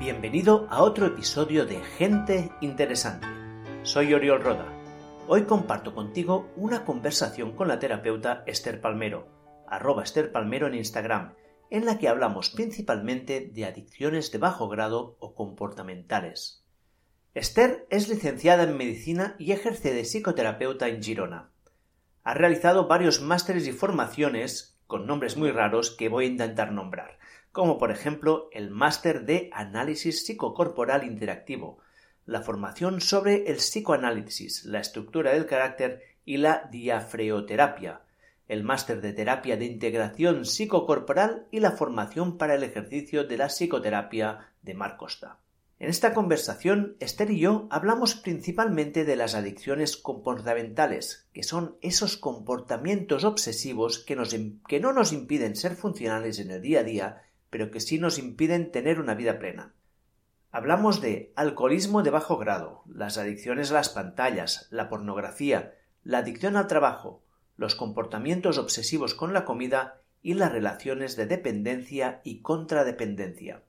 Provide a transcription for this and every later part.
Bienvenido a otro episodio de Gente Interesante. Soy Oriol Roda. Hoy comparto contigo una conversación con la terapeuta Esther Palmero, arroba Esther Palmero en Instagram, en la que hablamos principalmente de adicciones de bajo grado o comportamentales. Esther es licenciada en medicina y ejerce de psicoterapeuta en Girona. Ha realizado varios másteres y formaciones con nombres muy raros que voy a intentar nombrar, como por ejemplo el máster de análisis psicocorporal interactivo, la formación sobre el psicoanálisis, la estructura del carácter y la diafreoterapia, el máster de terapia de integración psicocorporal y la formación para el ejercicio de la psicoterapia de Mar Costa. En esta conversación, Esther y yo hablamos principalmente de las adicciones comportamentales, que son esos comportamientos obsesivos que, no nos impiden ser funcionales en el día a día, pero que sí nos impiden tener una vida plena. Hablamos de alcoholismo de bajo grado, las adicciones a las pantallas, la pornografía, la adicción al trabajo, los comportamientos obsesivos con la comida y las relaciones de dependencia y contradependencia.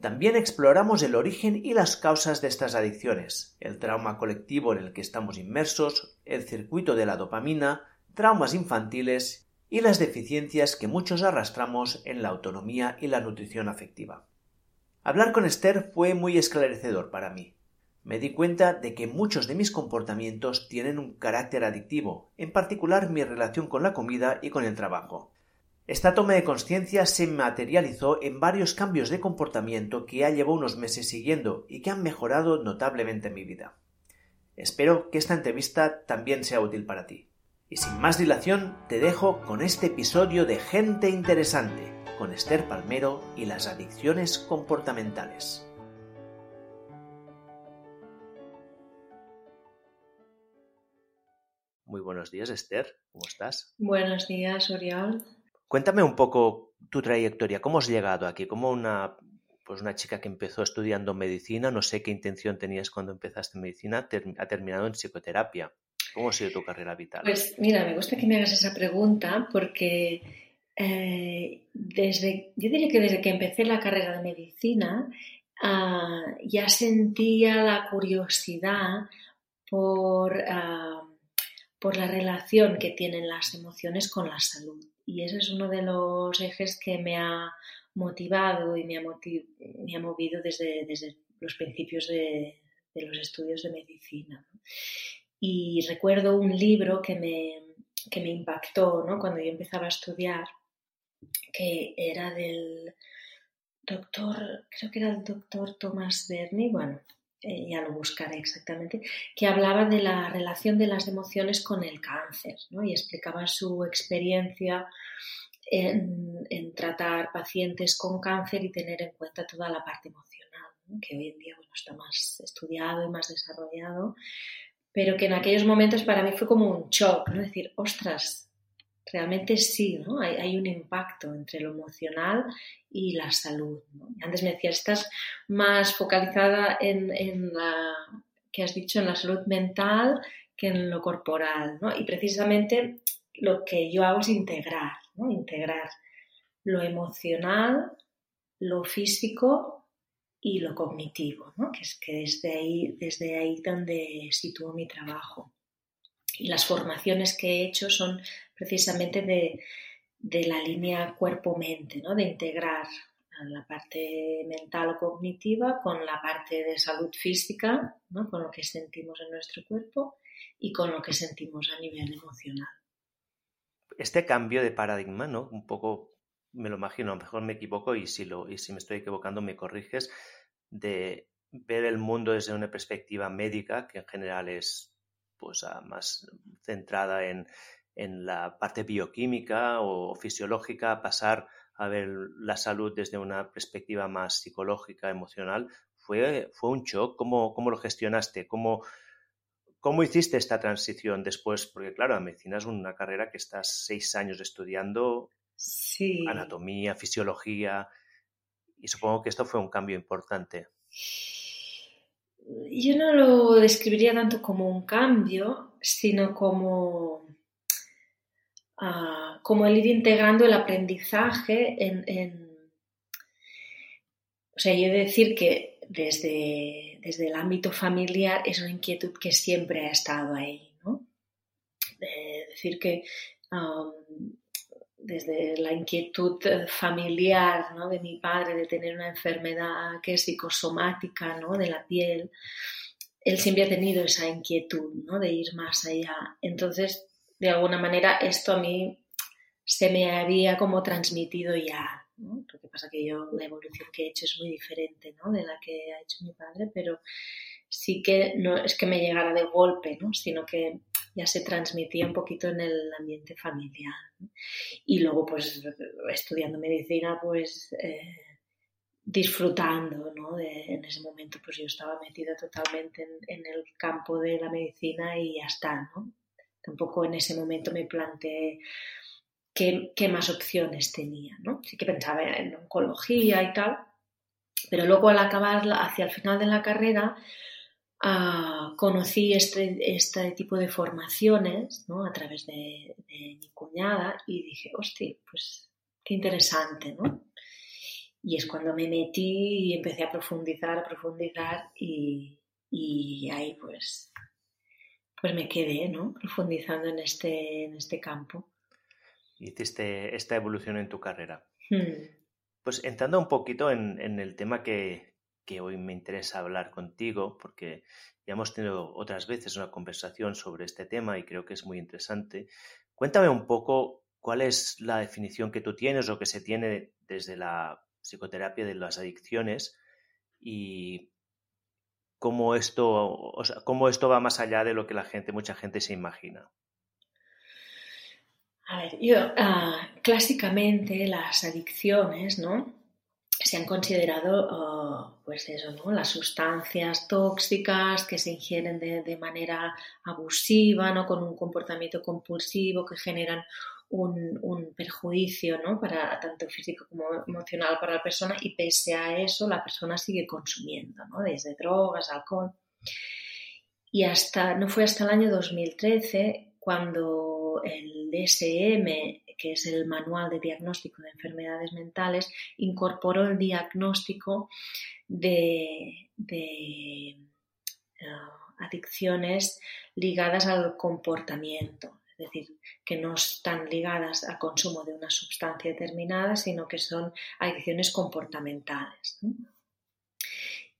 También exploramos el origen y las causas de estas adicciones, el trauma colectivo en el que estamos inmersos, el circuito de la dopamina, traumas infantiles y las deficiencias que muchos arrastramos en la autonomía y la nutrición afectiva. Hablar con Esther fue muy esclarecedor para mí. Me di cuenta de que muchos de mis comportamientos tienen un carácter adictivo, en particular mi relación con la comida y con el trabajo. Esta toma de conciencia se materializó en varios cambios de comportamiento que ya llevo unos meses siguiendo y que han mejorado notablemente mi vida. Espero que esta entrevista también sea útil para ti. Y sin más dilación, te dejo con este episodio de Gente Interesante, con Esther Palmero y las adicciones comportamentales. Muy buenos días, Esther. ¿Cómo estás? Buenos días, Oriol. Cuéntame un poco tu trayectoria, cómo has llegado aquí, como una, pues una chica que empezó estudiando medicina, no sé qué intención tenías cuando empezaste medicina, ha terminado en psicoterapia. ¿Cómo ha sido tu carrera vital? Pues mira, me gusta que me hagas esa pregunta porque eh, desde, yo diría que desde que empecé la carrera de medicina ah, ya sentía la curiosidad por, ah, por la relación que tienen las emociones con la salud y ese es uno de los ejes que me ha motivado y me ha, me ha movido desde, desde, los principios de, los estudios de medicina. Y recuerdo un libro que me, que me impactó ¿no? cuando yo empezaba a estudiar, que era del doctor, creo que era el doctor Thomas Berni, bueno, eh, ya lo buscaré exactamente, que hablaba de la relación de las emociones con el cáncer ¿no? y explicaba su experiencia en, tratar pacientes con cáncer y tener en cuenta toda la parte emocional, que hoy en día bueno, está más estudiado y más desarrollado, pero que en aquellos momentos para mí fue como un shock, ¿no? decir, ostras, realmente sí, ¿no? Hay, un impacto entre lo emocional y la salud. Antes me decías, estás más focalizada en, la, que has dicho, en la salud mental que en lo corporal, ¿no? Y precisamente lo que yo hago es integrar, ¿no? Integrar lo emocional, lo físico y lo cognitivo, ¿no? Que es que desde ahí, desde ahí donde sitúo mi trabajo. Y las formaciones que he hecho son precisamente de, la línea cuerpo-mente, ¿no? de integrar la parte mental o cognitiva con la parte de salud física, ¿no? con lo que sentimos en nuestro cuerpo y con lo que sentimos a nivel emocional. Este cambio de paradigma, ¿no? Un poco, me lo imagino, a lo mejor me equivoco y si, lo, y si me estoy equivocando me corriges, de ver el mundo desde una perspectiva médica, que en general es pues, más centrada en, en la parte bioquímica o fisiológica, pasar a ver la salud desde una perspectiva más psicológica, emocional, fue, fue un shock. ¿Cómo, cómo lo gestionaste? ¿Cómo, ¿Cómo hiciste esta transición después? Porque claro, la medicina es una carrera que estás seis años estudiando anatomía, fisiología, y supongo que esto fue un cambio importante. Yo no lo describiría tanto como un cambio, sino como como el ir integrando el aprendizaje en, sea, yo he de decir que desde, desde el ámbito familiar es una inquietud que siempre ha estado ahí, ¿no? Es decir que desde la inquietud familiar ¿no? de mi padre de tener una enfermedad que es psicosomática ¿no? de la piel, él siempre ha tenido esa inquietud ¿no? de ir más allá. Entonces, de alguna manera, esto a mí se me había como transmitido ya. ¿no? Lo que pasa que yo, la evolución que he hecho es muy diferente ¿no? de la que ha hecho mi padre, pero sí que no es que me llegara de golpe, ¿no? sino que ya se transmitía un poquito en el ambiente familiar. Y luego, pues, estudiando medicina, pues, eh, disfrutando, ¿no? en ese momento, pues yo estaba metida totalmente en, el campo de la medicina y ya está, ¿no? Tampoco en ese momento me planteé qué, qué más opciones tenía, ¿no? Sí que pensaba en oncología y tal, pero luego al acabar, hacia el final de la carrera, conocí este, este, tipo de formaciones ¿no? a través de, mi cuñada y dije, hostia, pues qué interesante, ¿no? Y es cuando me metí y empecé a profundizar, a profundizar y, y ahí pues, pues me quedé, ¿no? Profundizando en este, en este campo. Hiciste esta evolución en tu carrera. Hmm. Pues entrando un poquito en, en el tema que, que hoy me interesa hablar contigo porque ya hemos tenido otras veces una conversación sobre este tema y creo que es muy interesante. Cuéntame un poco cuál es la definición que tú tienes o que se tiene desde la psicoterapia de las adicciones y cómo esto, cómo esto va más allá de lo que la gente, mucha gente se imagina. A ver, yo, ah, clásicamente las adicciones, ¿no? Se han considerado, oh, pues eso, ¿no? Las sustancias tóxicas que se ingieren de, manera abusiva, ¿no? Con un comportamiento compulsivo que generan un, perjuicio, ¿no? Para tanto físico como emocional para la persona y pese a eso la persona sigue consumiendo, ¿no? Desde drogas, alcohol. Y hasta, no fue hasta el año 2013 cuando el DSM que es el Manual de Diagnóstico de Enfermedades Mentales, incorporó el diagnóstico de, eh, adicciones ligadas al comportamiento, es decir, que no están ligadas al consumo de una sustancia determinada, sino que son adicciones comportamentales.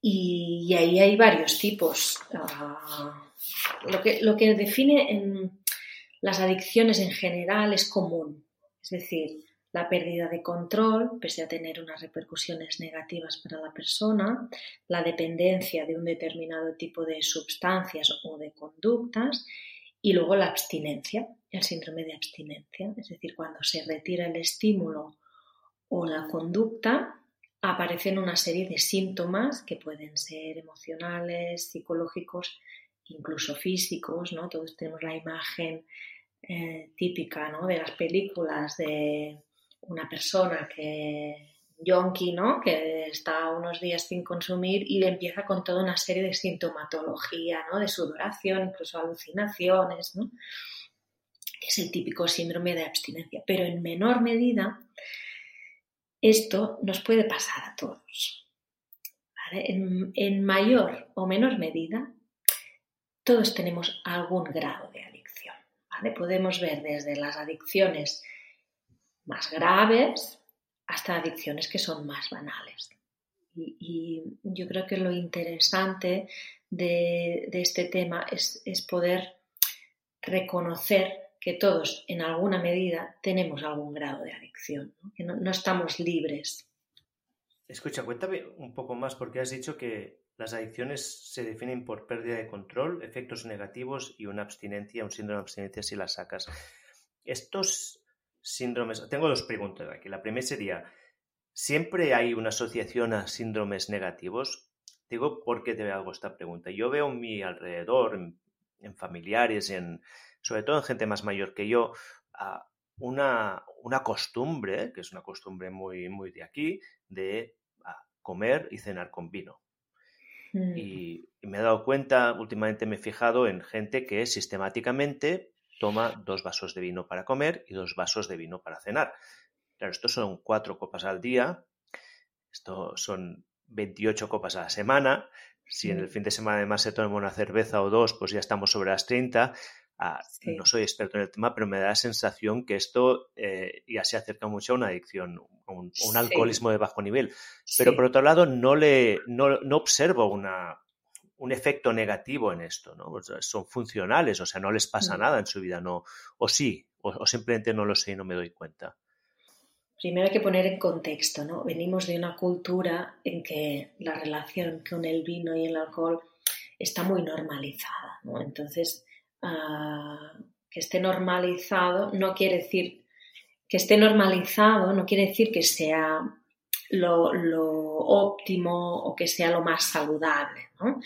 Y, ahí hay varios tipos. Ah, lo, que, lo que define las adicciones en general es común, es decir, la pérdida de control, pese a tener unas repercusiones negativas para la persona, la dependencia de un determinado tipo de sustancias o de conductas y luego la abstinencia, el síndrome de abstinencia, es decir, cuando se retira el estímulo o la conducta, aparecen una serie de síntomas que pueden ser emocionales, psicológicos, incluso físicos, ¿no? Todos tenemos la imagen eh, típica ¿no? de las películas de una persona que yonki, ¿no? que está unos días sin consumir y le empieza con toda una serie de sintomatología, ¿no? de sudoración, incluso alucinaciones, ¿no? que es el típico síndrome de abstinencia. Pero en menor medida, esto nos puede pasar a todos. en mayor o menor medida, todos tenemos algún grado de Podemos ver desde las adicciones más graves hasta adicciones que son más banales. Y, yo creo que lo interesante de, este tema es, poder reconocer que todos en alguna medida tenemos algún grado de adicción, que no, estamos libres. Escucha, cuéntame un poco más porque has dicho que las adicciones se definen por pérdida de control, efectos negativos y una abstinencia, un síndrome de abstinencia si las sacas. Estos síndromes, tengo dos preguntas aquí. La primera sería, ¿siempre hay una asociación a síndromes negativos? Digo, ¿por qué te hago esta pregunta? Yo veo en mi alrededor, en, familiares, en, sobre todo en gente más mayor que yo, una, costumbre, que es una costumbre muy de aquí, de comer y cenar con vino. Mm. Y, me he dado cuenta, últimamente me he fijado en gente que sistemáticamente toma dos vasos de vino para comer y dos vasos de vino para cenar. Claro, estos son cuatro copas al día, esto son 28 copas a la semana. Si en el fin de semana además se toma una cerveza o dos, pues ya estamos sobre las 30. Ah, no soy experto en el tema, pero me da la sensación que esto eh, ya se acerca mucho a una adicción, a un, alcoholismo de bajo nivel. Pero por otro lado, no, le, no, no observo una, un efecto negativo en esto, ¿no? son funcionales, o sea, no les pasa mm. nada en su vida, no, o sí, o, simplemente no lo sé y no me doy cuenta. Primero hay que poner en contexto, ¿no? Venimos de una cultura en que la relación con el vino y el alcohol está muy normalizada, ¿no? Entonces, que esté normalizado no quiere decir que esté normalizado, no quiere decir que sea lo, óptimo o que sea lo más saludable. ¿no?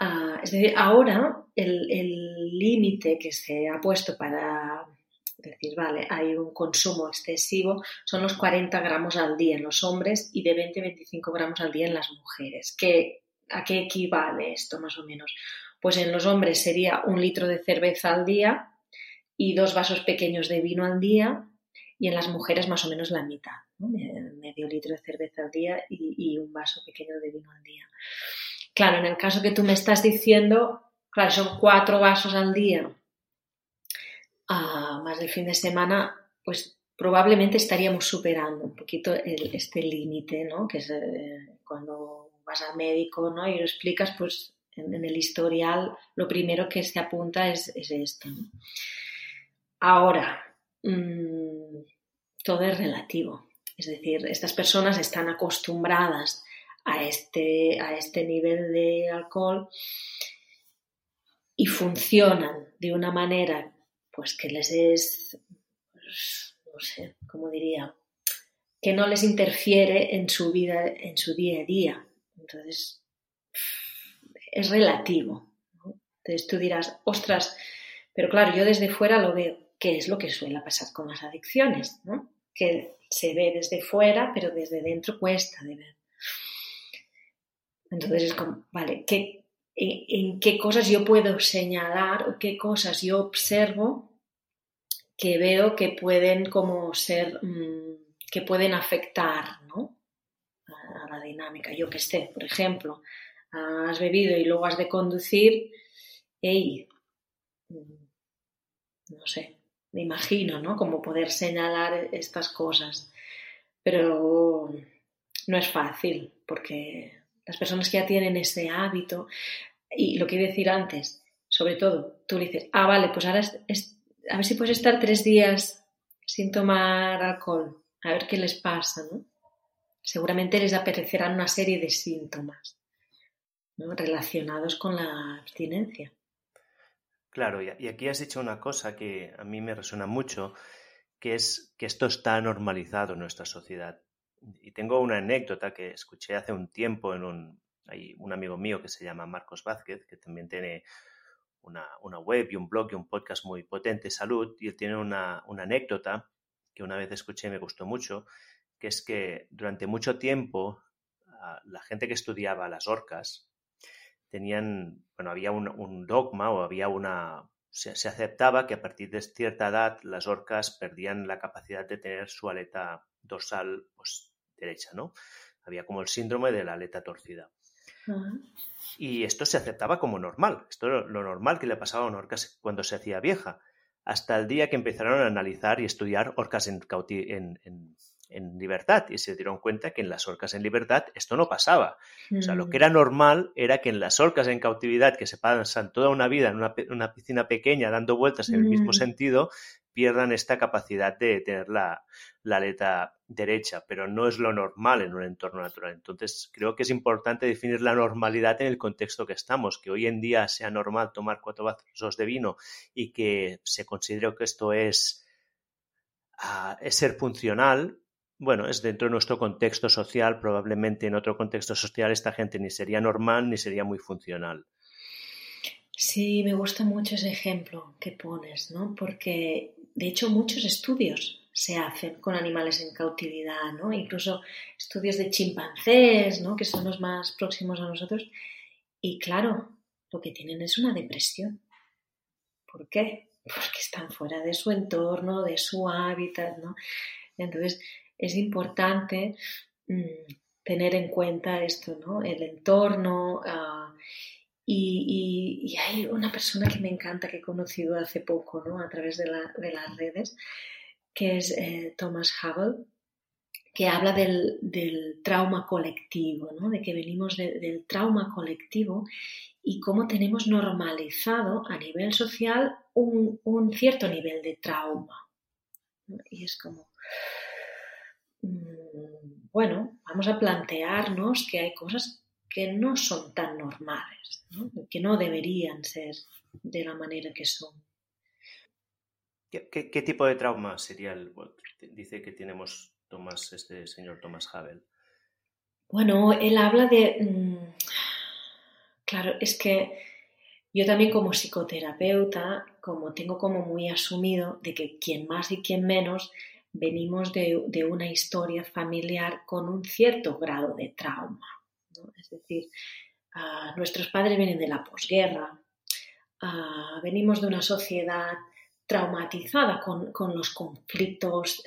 Ah, es decir, ahora el límite que se ha puesto para decir, vale, hay un consumo excesivo, son los 40 gramos al día en los hombres y de 20-25 gramos al día en las mujeres. ¿Qué, ¿A qué equivale esto más o menos? Pues en los hombres sería un litro de cerveza al día y dos vasos pequeños de vino al día y en las mujeres más o menos la mitad, medio litro de cerveza al día y, un vaso pequeño de vino al día. Claro, en el caso que tú me estás diciendo, claro, son cuatro vasos al día más del fin de semana, pues probablemente estaríamos superando un poquito este límite, ¿no? Que es eh, cuando vas al médico, ¿no? Y lo explicas, pues en, el historial lo primero que se apunta es, esto, Ahora, mm, todo es relativo. Es decir, estas personas están acostumbradas a este, a este nivel de alcohol y funcionan de una manera pues que les es, pues, no sé, ¿cómo diría? Que no les interfiere en su vida, en su día a día. Entonces, es relativo. Entonces tú dirás, ostras, pero claro, yo desde fuera lo veo. ¿Qué es lo que suele pasar con las adicciones? ¿no? Que se ve desde fuera, pero desde dentro cuesta de ver. Entonces es como, vale, ¿qué, en, qué cosas yo puedo señalar o qué cosas yo observo que veo que pueden como ser, mm, que pueden afectar ¿no? a, la dinámica. Yo que sé, por ejemplo, has bebido y luego has de conducir, hey, no sé, me imagino, ¿no? Como poder señalar estas cosas. Pero no es fácil, porque las personas que ya tienen ese hábito, y lo que iba a decir antes, sobre todo, tú le dices, ah, vale, pues ahora a ver si puedes estar tres días sin tomar alcohol, a ver qué les pasa, ¿no? Seguramente les aparecerán una serie de síntomas relacionados con la abstinencia. Claro, y aquí has dicho una cosa que a mí me resuena mucho, que es que esto está normalizado en nuestra sociedad. Y tengo una anécdota que escuché hace un tiempo en un, hay un amigo mío que se llama Marcos Vázquez, que también tiene una, web y un blog y un podcast muy potente, Salud, y él tiene una, anécdota que una vez escuché y me gustó mucho, que es que durante mucho tiempo ah, la gente que estudiaba las orcas tenían, bueno, había un, dogma o había una, se, se, aceptaba que a partir de cierta edad las orcas perdían la capacidad de tener su aleta dorsal pues, derecha, ¿no? Había como el síndrome de la aleta torcida. Y esto se aceptaba como normal. Esto era lo normal que le pasaba a una orca cuando se hacía vieja. Hasta el día que empezaron a analizar y estudiar orcas en, en, en libertad y se dieron cuenta que en las orcas en libertad esto no pasaba. O sea, lo que mm. era normal era que en las orcas en cautividad, que se pasan toda una vida en una, piscina pequeña dando vueltas en el mismo mm. sentido, pierdan esta capacidad de tener la, la aleta derecha, pero no es lo normal en un entorno natural. Entonces, creo que es importante definir la normalidad en el contexto que estamos, que hoy en día sea normal tomar cuatro vasos de vino y que se considere que esto es, ah, es ser funcional, bueno, es dentro de nuestro contexto social, probablemente en otro contexto social esta gente ni sería normal ni sería muy funcional. Sí, me gusta mucho ese ejemplo que pones, ¿no? Porque de hecho muchos estudios se hacen con animales en cautividad, ¿no? Incluso estudios de chimpancés, ¿no? Que son los más próximos a nosotros. Y claro, lo que tienen es una depresión. ¿Por qué? Porque están fuera de su entorno, de su hábitat, ¿no? Entonces, es importante mm, tener en cuenta esto, ¿no? El entorno. Ah, y, hay una persona que me encanta que he conocido hace poco, ¿no? A través de, las redes, que es eh, Thomas Hubble, que habla del, trauma colectivo, ¿no? De que venimos del trauma colectivo y cómo tenemos normalizado a nivel social un, un cierto nivel de trauma. Y es como, bueno, vamos a plantearnos que hay cosas que no son tan normales, que no deberían ser de la manera que son. ¿Qué, tipo de trauma sería el dice que tenemos Tomás, este señor Thomas Havel? Bueno, él habla de mm, claro, es que yo también como psicoterapeuta, como tengo como muy asumido de que quien más y quien menos venimos de, una historia familiar con un cierto grado de trauma. Es decir, nuestros padres vienen de la posguerra, venimos de una sociedad traumatizada con, los conflictos,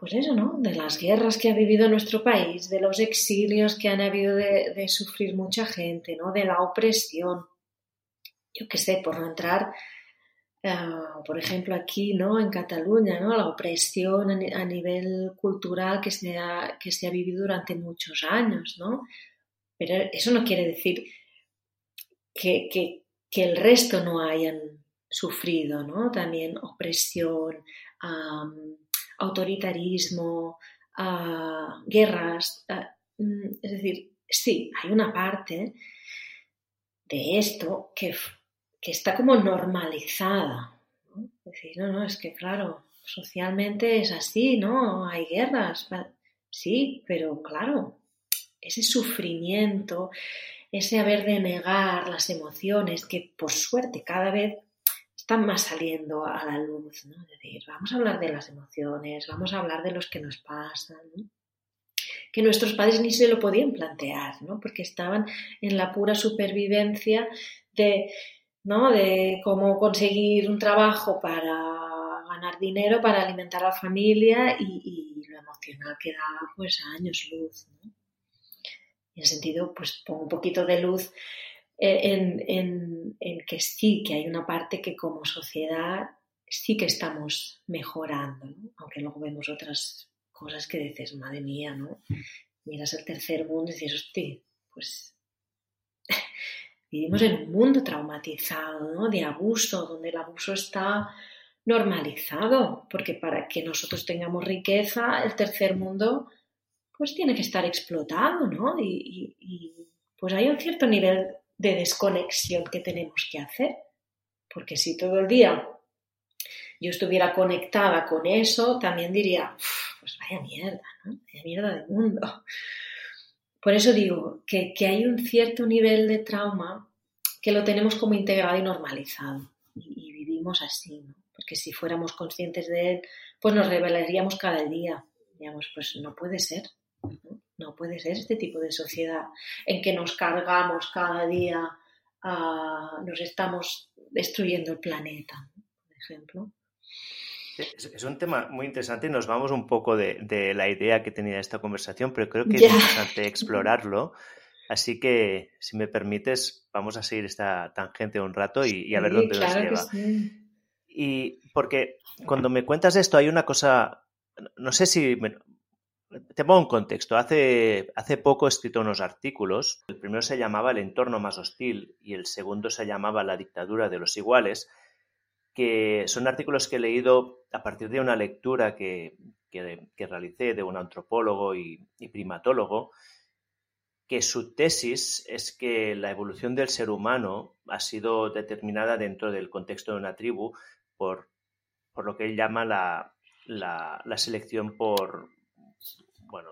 pues eso, ¿no? De las guerras que ha vivido nuestro país, de los exilios que han habido de, de sufrir mucha gente, ¿no? De la opresión. Yo qué sé, por no entrar Ah, por ejemplo, aquí, ¿no? En Cataluña, ¿no? La opresión a, nivel cultural que se, ha, que se ha vivido durante muchos años, ¿no? Pero eso no quiere decir que, el resto no hayan sufrido, ¿no? También opresión, autoritarismo, ah, guerras. Ah, mm, es decir, sí, hay una parte de esto que que está como normalizada. ¿no? Decir, no, no, es que claro, socialmente es así, ¿no? Hay guerras, sí, pero claro, ese sufrimiento, ese haber de negar las emociones que por suerte cada vez están más saliendo a la luz, ¿no? Es decir, vamos a hablar de las emociones, vamos a hablar de los que nos pasan, que nuestros padres ni se lo podían plantear, ¿no? Porque estaban en la pura supervivencia de ¿no? De cómo conseguir un trabajo para ganar dinero, para alimentar a la familia y, lo emocional que da pues años luz, ¿no? En el sentido, pues pongo un poquito de luz en, en, que sí, que hay una parte que como sociedad sí que estamos mejorando, aunque luego vemos otras cosas que dices, madre mía, ¿no? Miras el tercer mundo y dices, hostia, pues Vivimos en un mundo traumatizado, ¿no? De abuso, donde el abuso está normalizado, porque para que nosotros tengamos riqueza, el tercer mundo pues tiene que estar explotado, ¿no? Y, pues hay un cierto nivel de desconexión que tenemos que hacer, porque si todo el día yo estuviera conectada con eso, también diría, pues vaya mierda, ¿no? Vaya mierda de mundo. Por eso digo que, hay un cierto nivel de trauma que lo tenemos como integrado y normalizado y, vivimos así, ¿no? porque si fuéramos conscientes de él, pues nos revelaríamos cada día. Digamos, pues no puede ser, ¿no? puede ser este tipo de sociedad en que nos cargamos cada día, nos estamos destruyendo el planeta, por ejemplo. Es, un tema muy interesante y nos vamos un poco de, la idea que tenía esta conversación, pero creo que es interesante explorarlo. Así que, si me permites, vamos a seguir esta tangente un rato y, a ver dónde nos lleva. Y porque cuando me cuentas esto hay una cosa, no sé si... te pongo un contexto. Hace, hace poco he escrito unos artículos. El primero se llamaba El entorno más hostil y el segundo se llamaba La dictadura de los iguales que son artículos que he leído a partir de una lectura que, realicé de un antropólogo y, primatólogo, que su tesis es que la evolución del ser humano ha sido determinada dentro del contexto de una tribu por, por lo que él llama la, la, selección por, bueno,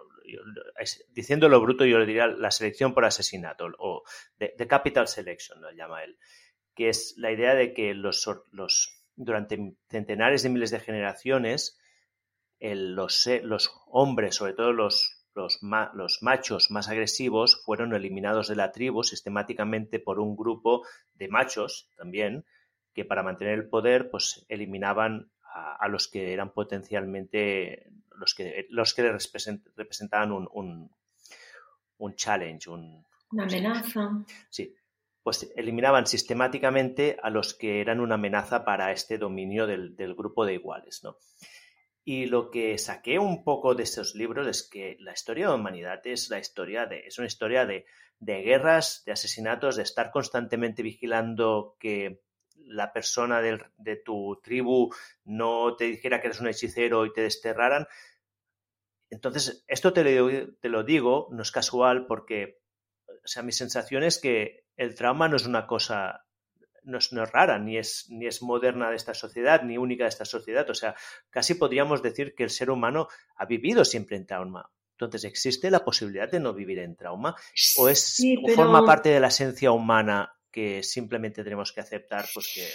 diciéndolo bruto yo le diría la selección por asesinato o de, capital selection, lo llama él que es la idea de que los, durante centenares de miles de generaciones los, los, hombres, sobre todo los, los, los, machos más agresivos, fueron eliminados de la tribu sistemáticamente por un grupo de machos también, que para mantener el poder pues eliminaban a, los que eran potencialmente los que, los que representaban un, un, challenge, un, una amenaza. Sí, pues eliminaban sistemáticamente a los que eran una amenaza para este dominio del, del grupo de iguales, ¿no? Y lo que saqué un poco de esos libros es que la historia de la humanidad es la historia de, es una historia de, de guerras, de asesinatos, de estar constantemente vigilando que la persona de tu tribu no te dijera que eres un hechicero y te desterraran. Entonces, esto te lo, te lo digo, no es casual porque, o sea, mi sensación es que el trauma no es una cosa, no es, rara, ni es, ni es moderna de esta sociedad, ni única de esta sociedad. O sea, casi podríamos decir que el ser humano ha vivido siempre en trauma. Entonces, ¿existe la posibilidad de no vivir en trauma? ¿O, es, forma parte de la esencia humana que simplemente tenemos que aceptar, pues que,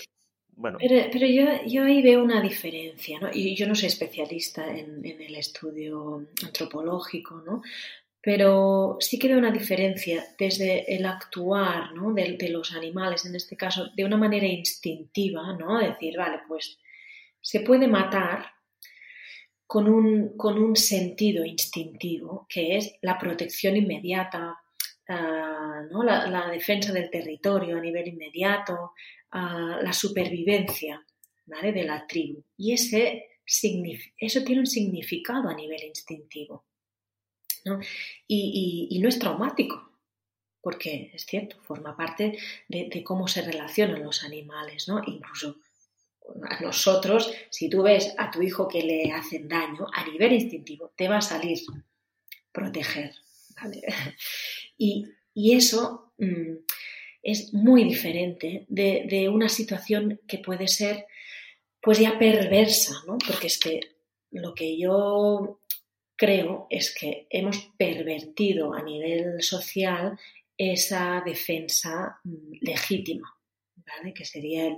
bueno. Pero, yo, yo, ahí veo una diferencia, ¿no? Y yo no soy especialista en, el estudio antropológico, ¿no? Pero sí que veo una diferencia desde el actuar ¿no? de, los animales, en este caso, de una manera instintiva, ¿no? Decir, vale, pues se puede matar con un, con un sentido instintivo, que es la protección inmediata, ¿no? la, defensa del territorio a nivel inmediato, la supervivencia de la tribu. Y ese, eso tiene un significado a nivel instintivo. Y, no es traumático, porque es cierto, forma parte de, cómo se relacionan los animales, ¿no? Incluso a nosotros, si tú ves a tu hijo que le hacen daño, a nivel instintivo, te va a salir proteger. Y, eso mm, es muy diferente de, una situación que puede ser pues ya perversa, ¿no? Porque es que lo que yo creo es que hemos pervertido a nivel social esa defensa mm, legítima, ¿vale? Que sería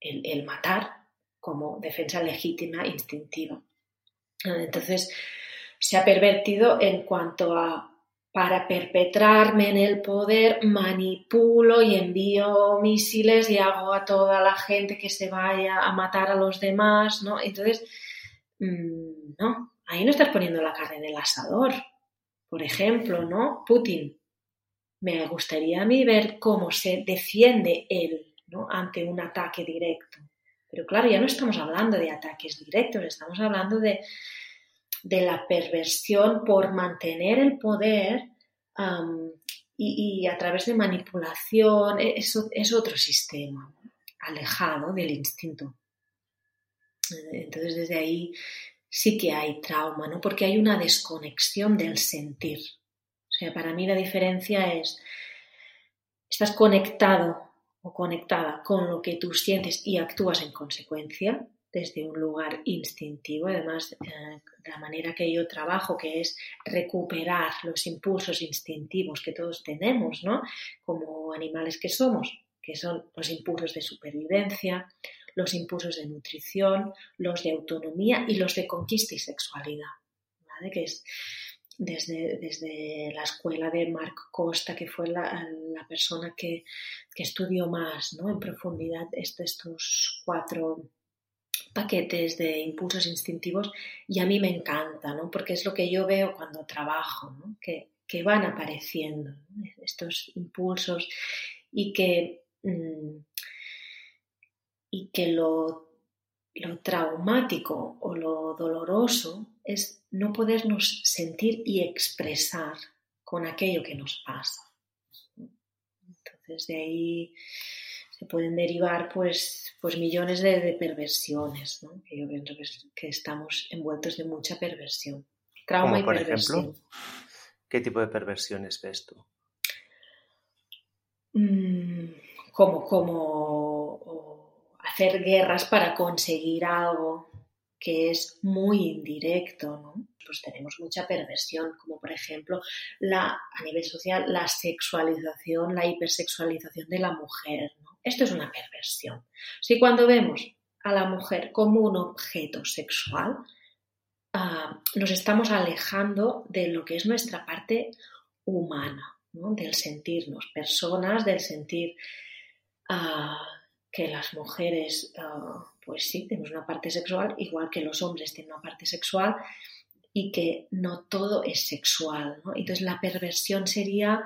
el matar como defensa legítima instintiva. Entonces, se ha pervertido en cuanto a para perpetrarme en el poder, manipulo y envío misiles y hago a toda la gente que se vaya a matar a los demás, ¿no? Entonces, mm, no, ahí no estás poniendo la carne en el asador. Por ejemplo, ¿no? Putin. Me gustaría a mí ver cómo se defiende él, ¿no? Ante un ataque directo. Pero claro, ya no estamos hablando de ataques directos, estamos hablando de de la perversión por mantener el poder y, a través de manipulación, e, eso es otro sistema alejado del instinto. Entonces desde ahí sí que hay trauma, ¿no? Porque hay una desconexión del sentir. O sea, para mí la diferencia es, estás conectado o conectada con lo que tú sientes y actúas en consecuencia, desde un lugar instintivo, además eh, la manera que yo trabajo, que es recuperar los impulsos instintivos que todos tenemos, ¿no? Como animales que somos, que son los impulsos de supervivencia, los impulsos de nutrición, los de autonomía y los de conquista y sexualidad, ¿vale? Que es desde, desde la escuela de Mark Costa, que fue la, persona que, que, estudió más ¿no? en profundidad estos cuatro paquetes de impulsos instintivos y a mí me encanta, ¿no? Porque es lo que yo veo cuando trabajo, ¿no? que, van apareciendo estos impulsos y que, y que lo, lo traumático o lo doloroso es no podernos sentir y expresar con aquello que nos pasa. Entonces de ahí se pueden derivar pues, pues millones de, perversiones, ¿no? que yo pienso que, estamos envueltos de mucha perversión. Trauma y por ejemplo, ¿qué tipo de perversiones ves tú? Mm, como, como hacer guerras para conseguir algo que es muy indirecto, ¿no? Pues tenemos mucha perversión, como por ejemplo la, a nivel social la sexualización, la hipersexualización de la mujer, ¿no? Esto es una perversión. Si cuando vemos a la mujer como un objeto sexual, ah, nos estamos alejando de lo que es nuestra parte humana, del sentirnos personas, del sentir que las mujeres, ah, pues sí, tenemos una parte sexual, igual que los hombres tienen una parte sexual, y que no todo es sexual. Entonces la perversión sería,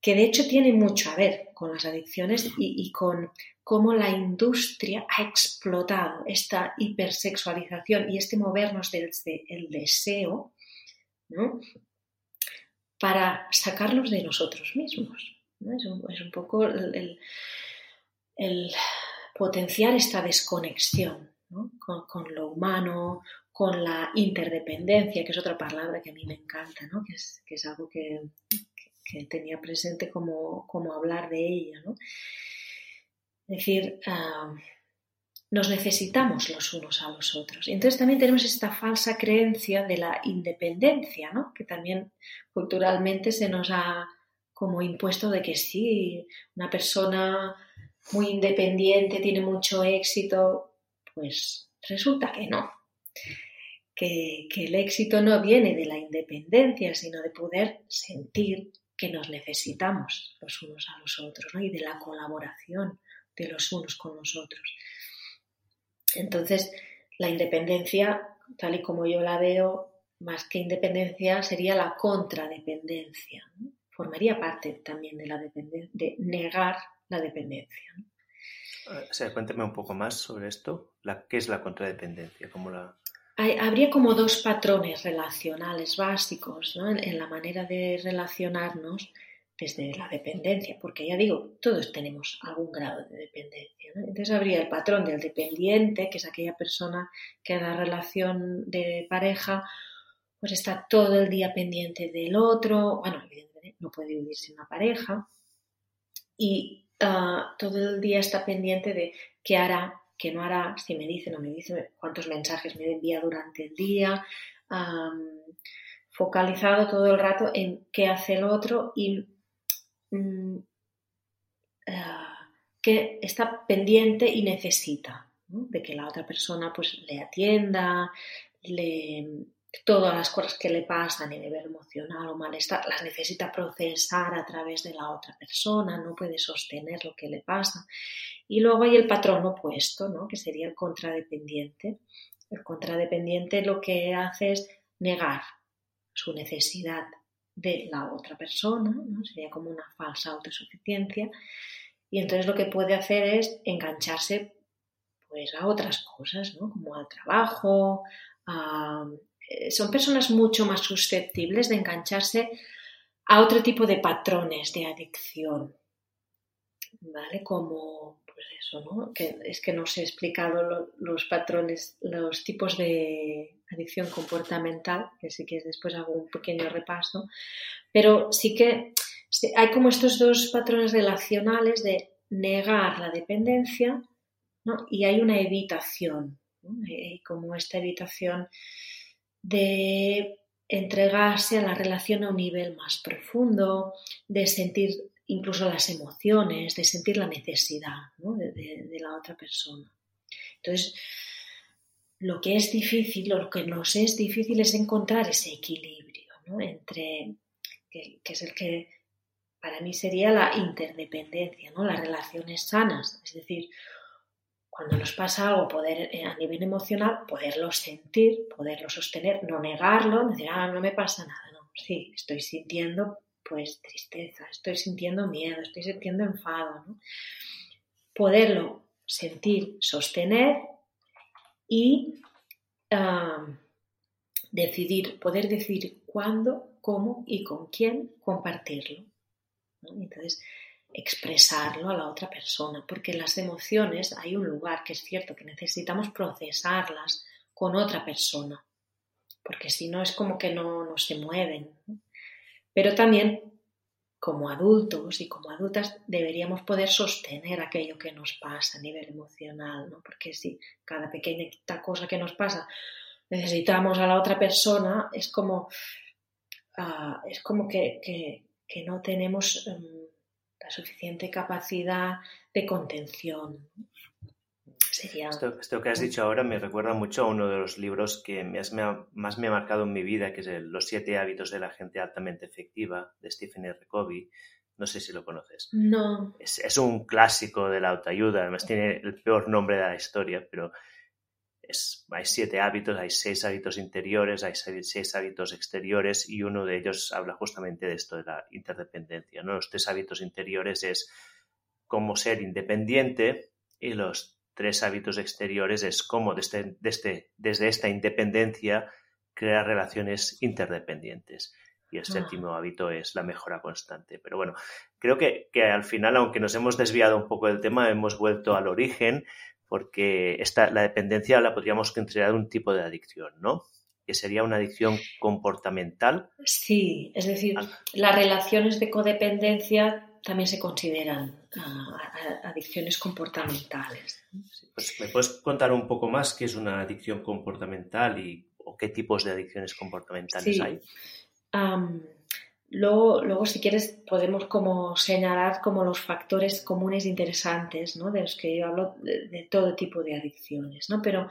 que de hecho tiene mucho a ver con las adicciones y, con cómo la industria ha explotado esta hipersexualización y este movernos del el deseo para sacarlos de nosotros mismos. Es, un, poco el, potenciar esta desconexión con, lo humano, con la interdependencia, que es otra palabra que a mí me encanta, que, es, algo que, tenía presente como, hablar de ella. Es decir, ah, nos necesitamos los unos a los otros. Entonces también tenemos esta falsa creencia de la independencia, que también culturalmente se nos ha como impuesto de que sí, una persona muy independiente tiene mucho éxito, pues resulta que no. Que, el éxito no viene de la independencia, sino de poder sentir que nos necesitamos los unos a los otros y de la colaboración de los unos con los otros. Entonces, la independencia, tal y como yo la veo, más que independencia, sería la contradependencia. Formaría parte también de la de negar la dependencia. O sea, cuénteme un poco más sobre esto. ¿Qué es la contradependencia? ¿Cómo la... habría como dos patrones relacionales básicos en, la manera de relacionarnos desde la dependencia, porque ya digo, todos tenemos algún grado de dependencia. Entonces habría el patrón del dependiente, que es aquella persona que en la relación de pareja pues está todo el día pendiente del otro, bueno, evidentemente no puede vivir sin una pareja, y ah, todo el día está pendiente de qué hará, qué no hará, si me dice, no me dice, cuántos mensajes me envía durante el día, focalizado todo el rato en qué hace el otro y eh, que está pendiente y necesita de que la otra persona pues le atienda, le, todas las cosas que le pasan a nivel emocional o malestar las necesita procesar a través de la otra persona, no puede sostener lo que le pasa. Y luego hay el patrón opuesto, ¿no? que sería el contradependiente. El contradependiente lo que hace es negar su necesidad de la otra persona, ¿no? sería como una falsa autosuficiencia, y entonces lo que puede hacer es engancharse pues a otras cosas, ¿no? como al trabajo, eh, son personas mucho más susceptibles de engancharse a otro tipo de patrones de adicción, ¿vale? Como pues eso, ¿no? Que es que no os he explicado los patrones, los tipos de adicción comportamental, que sí que después hago un pequeño repaso, pero sí que hay como estos dos patrones relacionales de negar la dependencia y hay una evitación, hay como esta evitación de entregarse a la relación a un nivel más profundo, de sentir incluso las emociones, de sentir la necesidad de, de la otra persona. Entonces, lo que es difícil, lo que nos es difícil es encontrar ese equilibrio ¿no? entre, que, es el que para mí sería la interdependencia, ¿no? las relaciones sanas, es decir, cuando nos pasa algo, poder eh, a nivel emocional, poderlo sentir, poderlo sostener, no negarlo, decir, ah, no me pasa nada, no, sí, estoy sintiendo pues tristeza, estoy sintiendo miedo, estoy sintiendo enfado, ¿no? Poderlo sentir, sostener y decidir, poder decidir cuándo, cómo y con quién compartirlo. Entonces, expresarlo a la otra persona, porque las emociones hay un lugar que es cierto que necesitamos procesarlas con otra persona, porque si no es como que no, no se mueven. Pero también como adultos y como adultas deberíamos poder sostener aquello que nos pasa a nivel emocional, ¿no? Porque si cada pequeña cosa que nos pasa necesitamos a la otra persona, es como, ah, es como que, no tenemos em, la suficiente capacidad de contención. Esto, que has dicho ahora me recuerda mucho a uno de los libros que más me ha, marcado en mi vida, que es Los siete hábitos de la gente altamente efectiva, de Stephen R. Covey. No sé si lo conoces. No. Es, un clásico de la autoayuda, además tiene el peor nombre de la historia, pero hay siete hábitos, hay seis hábitos interiores, hay seis, hábitos exteriores y uno de ellos habla justamente de esto, de la interdependencia. ¿no? Los tres hábitos interiores es cómo ser independiente y los tres hábitos exteriores es cómo desde, desde, desde esta independencia crear relaciones interdependientes. Y el ah. séptimo hábito es la mejora constante. Pero bueno, creo que, que, al final, aunque nos hemos desviado un poco del tema, hemos vuelto al origen porque esta, la dependencia la podríamos considerar un tipo de adicción, ¿no? Que sería una adicción comportamental. Sí, es decir, las relaciones de codependencia también se consideran ah, adicciones comportamentales. Pues, ¿Me puedes contar un poco más qué es una adicción comportamental y o qué tipos de adicciones comportamentales hay? Luego, si quieres, podemos como señalar como los factores comunes interesantes, ¿no? De los que yo hablo de, todo tipo de adicciones, ¿no? Pero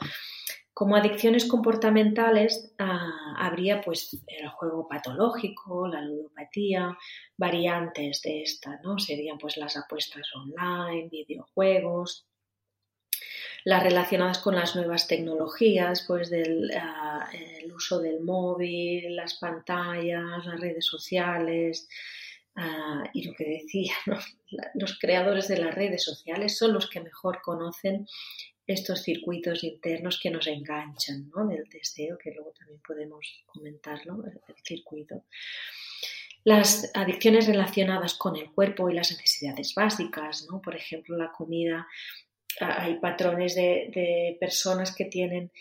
como adicciones comportamentales ah, habría pues el juego patológico, la ludopatía, variantes de esta, ¿no? Serían pues las apuestas online, videojuegos, las relacionadas con las nuevas tecnologías, pues del ah, el uso del móvil, las pantallas, las redes sociales. Ah, y lo que decía, los creadores de las redes sociales son los que mejor conocen estos circuitos internos que nos enganchan ¿no? del deseo, que luego también podemos comentarlo, el, el circuito. Las adicciones relacionadas con el cuerpo y las necesidades básicas, ¿no? por ejemplo, la comida hay patrones de, personas que tienen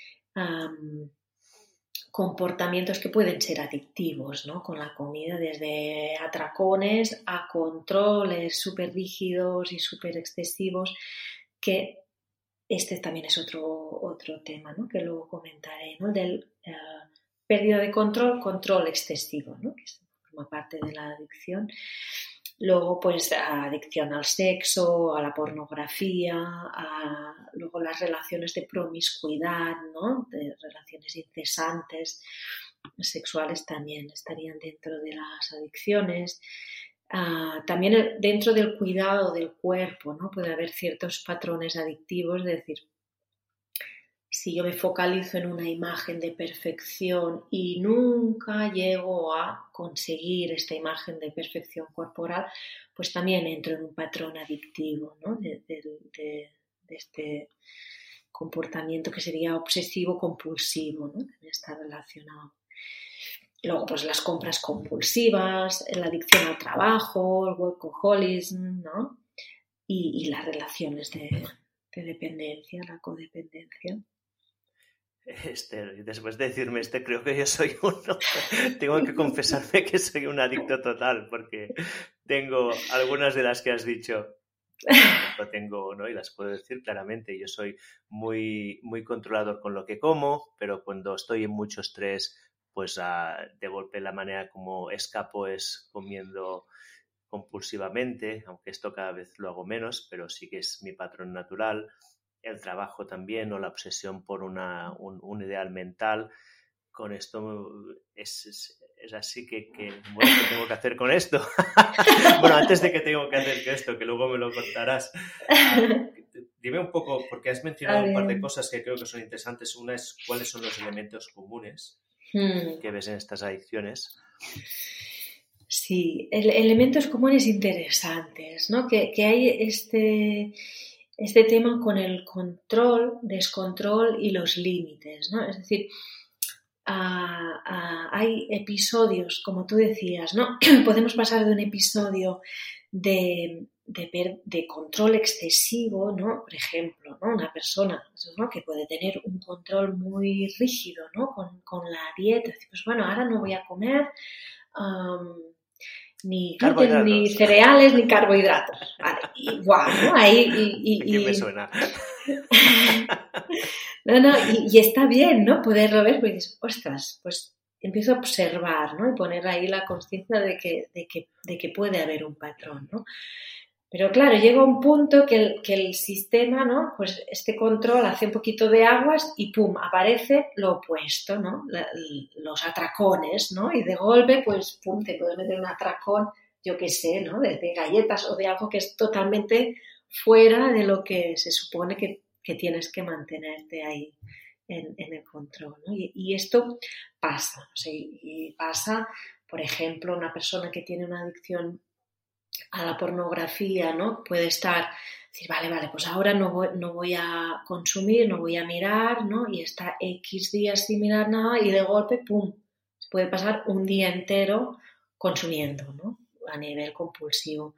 comportamientos que pueden ser adictivos ¿no? con la comida, desde atracones a controles súper rígidos y súper excesivos, que este también es otro, otro tema ¿no? que luego comentaré, ¿no? del eh, pérdida de control, control excesivo, ¿no? que forma parte de la adicción. Luego, pues, adicción al sexo, a la pornografía, a, luego las relaciones de promiscuidad, ¿no? De relaciones incesantes sexuales también estarían dentro de las adicciones. Ah, también dentro del cuidado del cuerpo, ¿no? Puede haber ciertos patrones adictivos, es decir, si yo me focalizo en una imagen de perfección y nunca llego a conseguir esta imagen de perfección corporal, pues también entro en un patrón adictivo ¿no? de, este comportamiento que sería obsesivo compulsivo, ¿no? también está relacionado. Luego, pues las compras compulsivas, la adicción al trabajo, el workaholism, ¿no? Y, las relaciones de dependencia, la codependencia. Este, después de decirme este, creo que yo soy uno. tengo que confesarme que soy un adicto total, porque tengo algunas de las que has dicho. Lo tengo, ¿no? Y las puedo decir claramente. Yo soy muy, muy controlador con lo que como, pero cuando estoy en mucho estrés, pues de golpe la manera como escapo es comiendo compulsivamente, aunque esto cada vez lo hago menos, pero sí que es mi patrón natural el trabajo también o la obsesión por una, un, ideal mental. Con esto es, es, así que, bueno, ¿qué tengo que hacer con esto? bueno, antes de que tengo que hacer esto, que luego me lo contarás, dime un poco, porque has mencionado un par de cosas que creo que son interesantes. Una es cuáles son los elementos comunes hmm. que ves en estas adicciones. Sí, elementos comunes interesantes, ¿no? Que, que hay este este tema con el control, descontrol y los límites, ¿no? Es decir, hay episodios, como tú decías, ¿no? Podemos pasar de un episodio de, de, control excesivo, ¿no? Por ejemplo, ¿no? Una persona que puede tener un control muy rígido, ¿no? Con, la dieta. Pues bueno, ahora no voy a comer ni gluten, ni cereales, ni carbohidratos. Vale, igual, ¿no? Ahí, y, y, me suena. no, no, y, está bien, ¿no? Poderlo ver, porque dices, ostras, pues empiezo a observar, ¿no? Y poner ahí la conciencia de que, de, que, de que puede haber un patrón, ¿no? Pero claro, llega un punto que el, que el sistema, ¿no? Pues este control hace un poquito de aguas y ¡pum! aparece lo opuesto, ¿no? los atracones, ¿no? Y de golpe, pues ¡pum! te puede meter un atracón, yo qué sé, ¿no? De, galletas o de algo que es totalmente fuera de lo que se supone que, que tienes que mantenerte ahí en, el control. Y, esto pasa, y pasa, por ejemplo, una persona que tiene una adicción a la pornografía, ¿no? Puede estar, decir, vale, vale, pues ahora no voy, no voy a consumir, no voy a mirar, ¿no? Y está X días sin mirar nada y de golpe, ¡pum! Se puede pasar un día entero consumiendo, ¿no? A nivel compulsivo.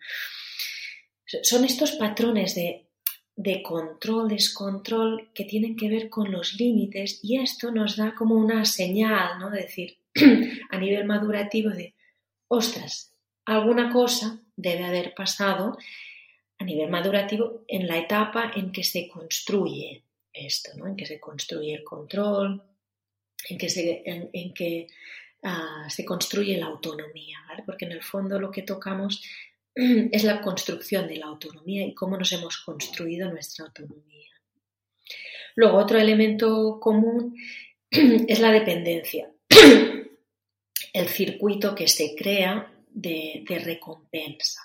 Son estos patrones de, de control, descontrol, que tienen que ver con los límites y esto nos da como una señal, ¿no? De decir, a nivel madurativo de, ostras, alguna cosa debe haber pasado a nivel madurativo en la etapa en que se construye esto, ¿no? en que se construye el control, en que se, en, que, ah, se construye la autonomía, porque en el fondo lo que tocamos es la construcción de la autonomía y cómo nos hemos construido nuestra autonomía. Luego, otro elemento común es la dependencia, el circuito que se crea de, recompensa.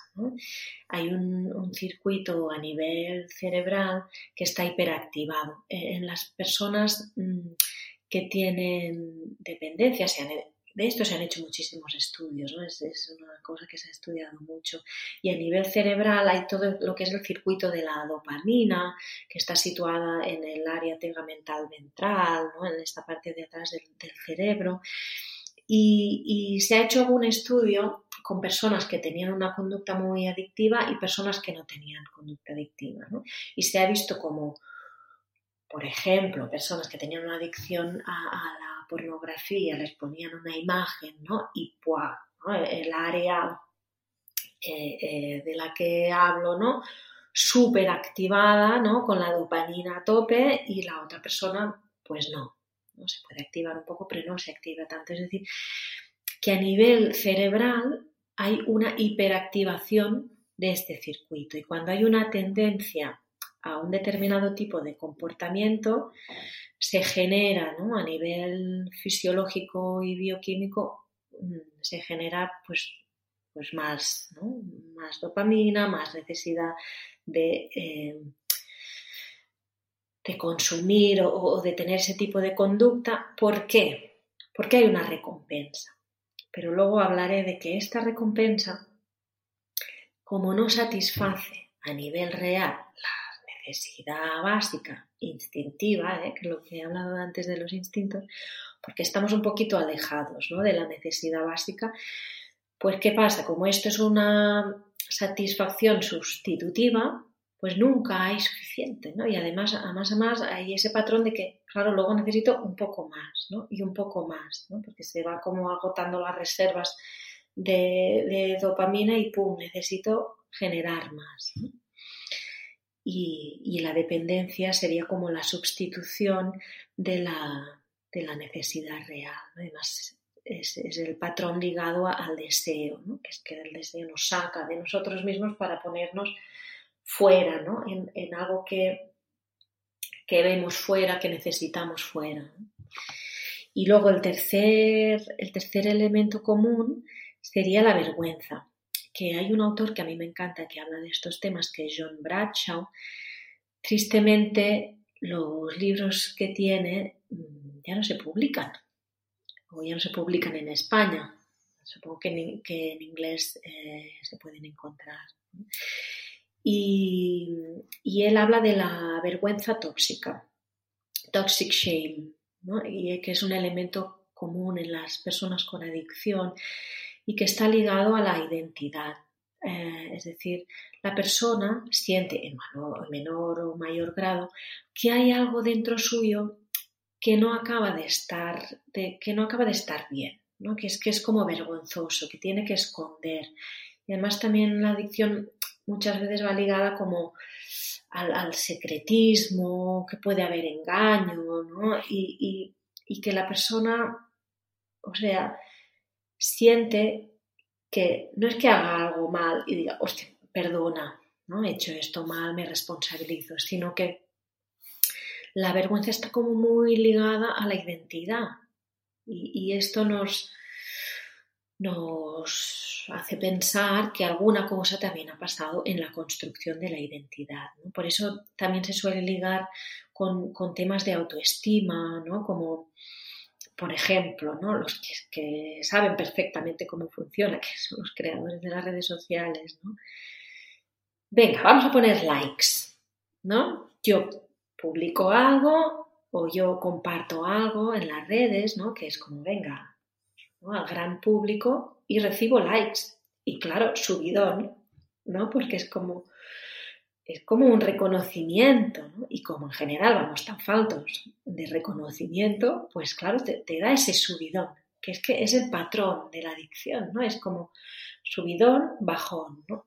Hay un, circuito a nivel cerebral que está hiperactivado. Eh, en las personas mm, que tienen dependencia, de esto se han hecho muchísimos estudios, es, una cosa que se ha estudiado mucho. Y a nivel cerebral hay todo lo que es el circuito de la dopamina, que está situada en el área tegamental ventral, en esta parte de atrás del, del cerebro. Y, se ha hecho algún estudio con personas que tenían una conducta muy adictiva y personas que no tenían conducta adictiva. Y se ha visto como, por ejemplo, personas que tenían una adicción a, la pornografía, les ponían una imagen ¿no? y ¡pua! el área eh, eh, de la que hablo, ¿no? súper activada, ¿no? Con la dopamina a tope y la otra persona, pues no. ¿no? Se puede activar un poco, pero no se activa tanto. Es decir, que a nivel cerebral hay una hiperactivación de este circuito y cuando hay una tendencia a un determinado tipo de comportamiento, se genera ¿no? a nivel fisiológico y bioquímico, mm, se genera pues, pues más, más dopamina, más necesidad de eh, de consumir o, de tener ese tipo de conducta. ¿Por qué? Porque hay una recompensa. Pero luego hablaré de que esta recompensa, como no satisface a nivel real la necesidad básica, instintiva, ¿eh? que es lo que he hablado antes de los instintos, porque estamos un poquito alejados de la necesidad básica, pues ¿qué pasa? Como esto es una satisfacción sustitutiva, pues nunca hay suficiente, ¿no? Y además, a más a más, hay ese patrón de que, claro, luego necesito un poco más, ¿no? Y un poco más, ¿no? Porque se va como agotando las reservas de, dopamina y ¡pum! necesito generar más. Y, la dependencia sería como la sustitución de la, necesidad real. Además, es, el patrón ligado al deseo, ¿no? que es que el deseo nos saca de nosotros mismos para ponernos fuera, ¿no? En, algo que, que, vemos fuera, que necesitamos fuera. Y luego el tercer, el tercer elemento común sería la vergüenza, que hay un autor que a mí me encanta que habla de estos temas, que es John Bradshaw. Tristemente, los libros que tiene mm, ya no se publican, o ya no se publican en España. Supongo que en, inglés eh, se pueden encontrar. Y, él habla de la vergüenza tóxica, toxic shame, que es un elemento común en las personas con adicción y que está ligado a la identidad. Eh, es decir, la persona siente en menor, o mayor grado que hay algo dentro suyo que no acaba de estar, que no acaba de estar bien, ¿no? es, que es como vergonzoso, que tiene que esconder. Y además también la adicción muchas veces va ligada como al, secretismo, que puede haber engaño, ¿no? Y, que la persona, o sea, siente que no es que haga algo mal y diga, hostia, perdona, ¿no? He hecho esto mal, me responsabilizo, sino que la vergüenza está como muy ligada a la identidad. Y, y esto nos, nos hace pensar que alguna cosa también ha pasado en la construcción de la identidad. Por eso también se suele ligar con, temas de autoestima, ¿no? como por ejemplo, ¿no? los que, saben perfectamente cómo funciona, que son los creadores de las redes sociales. ¿no? Venga, vamos a poner likes. ¿no? Yo publico algo o yo comparto algo en las redes, ¿no? que es como, venga, al gran público y recibo likes. Y claro, subidón, ¿no? Porque es como, es como un reconocimiento, ¿no? Y como en general vamos tan faltos de reconocimiento, pues claro, te, da ese subidón, que es que es el patrón de la adicción, ¿no? Es como subidón, bajón, ¿no?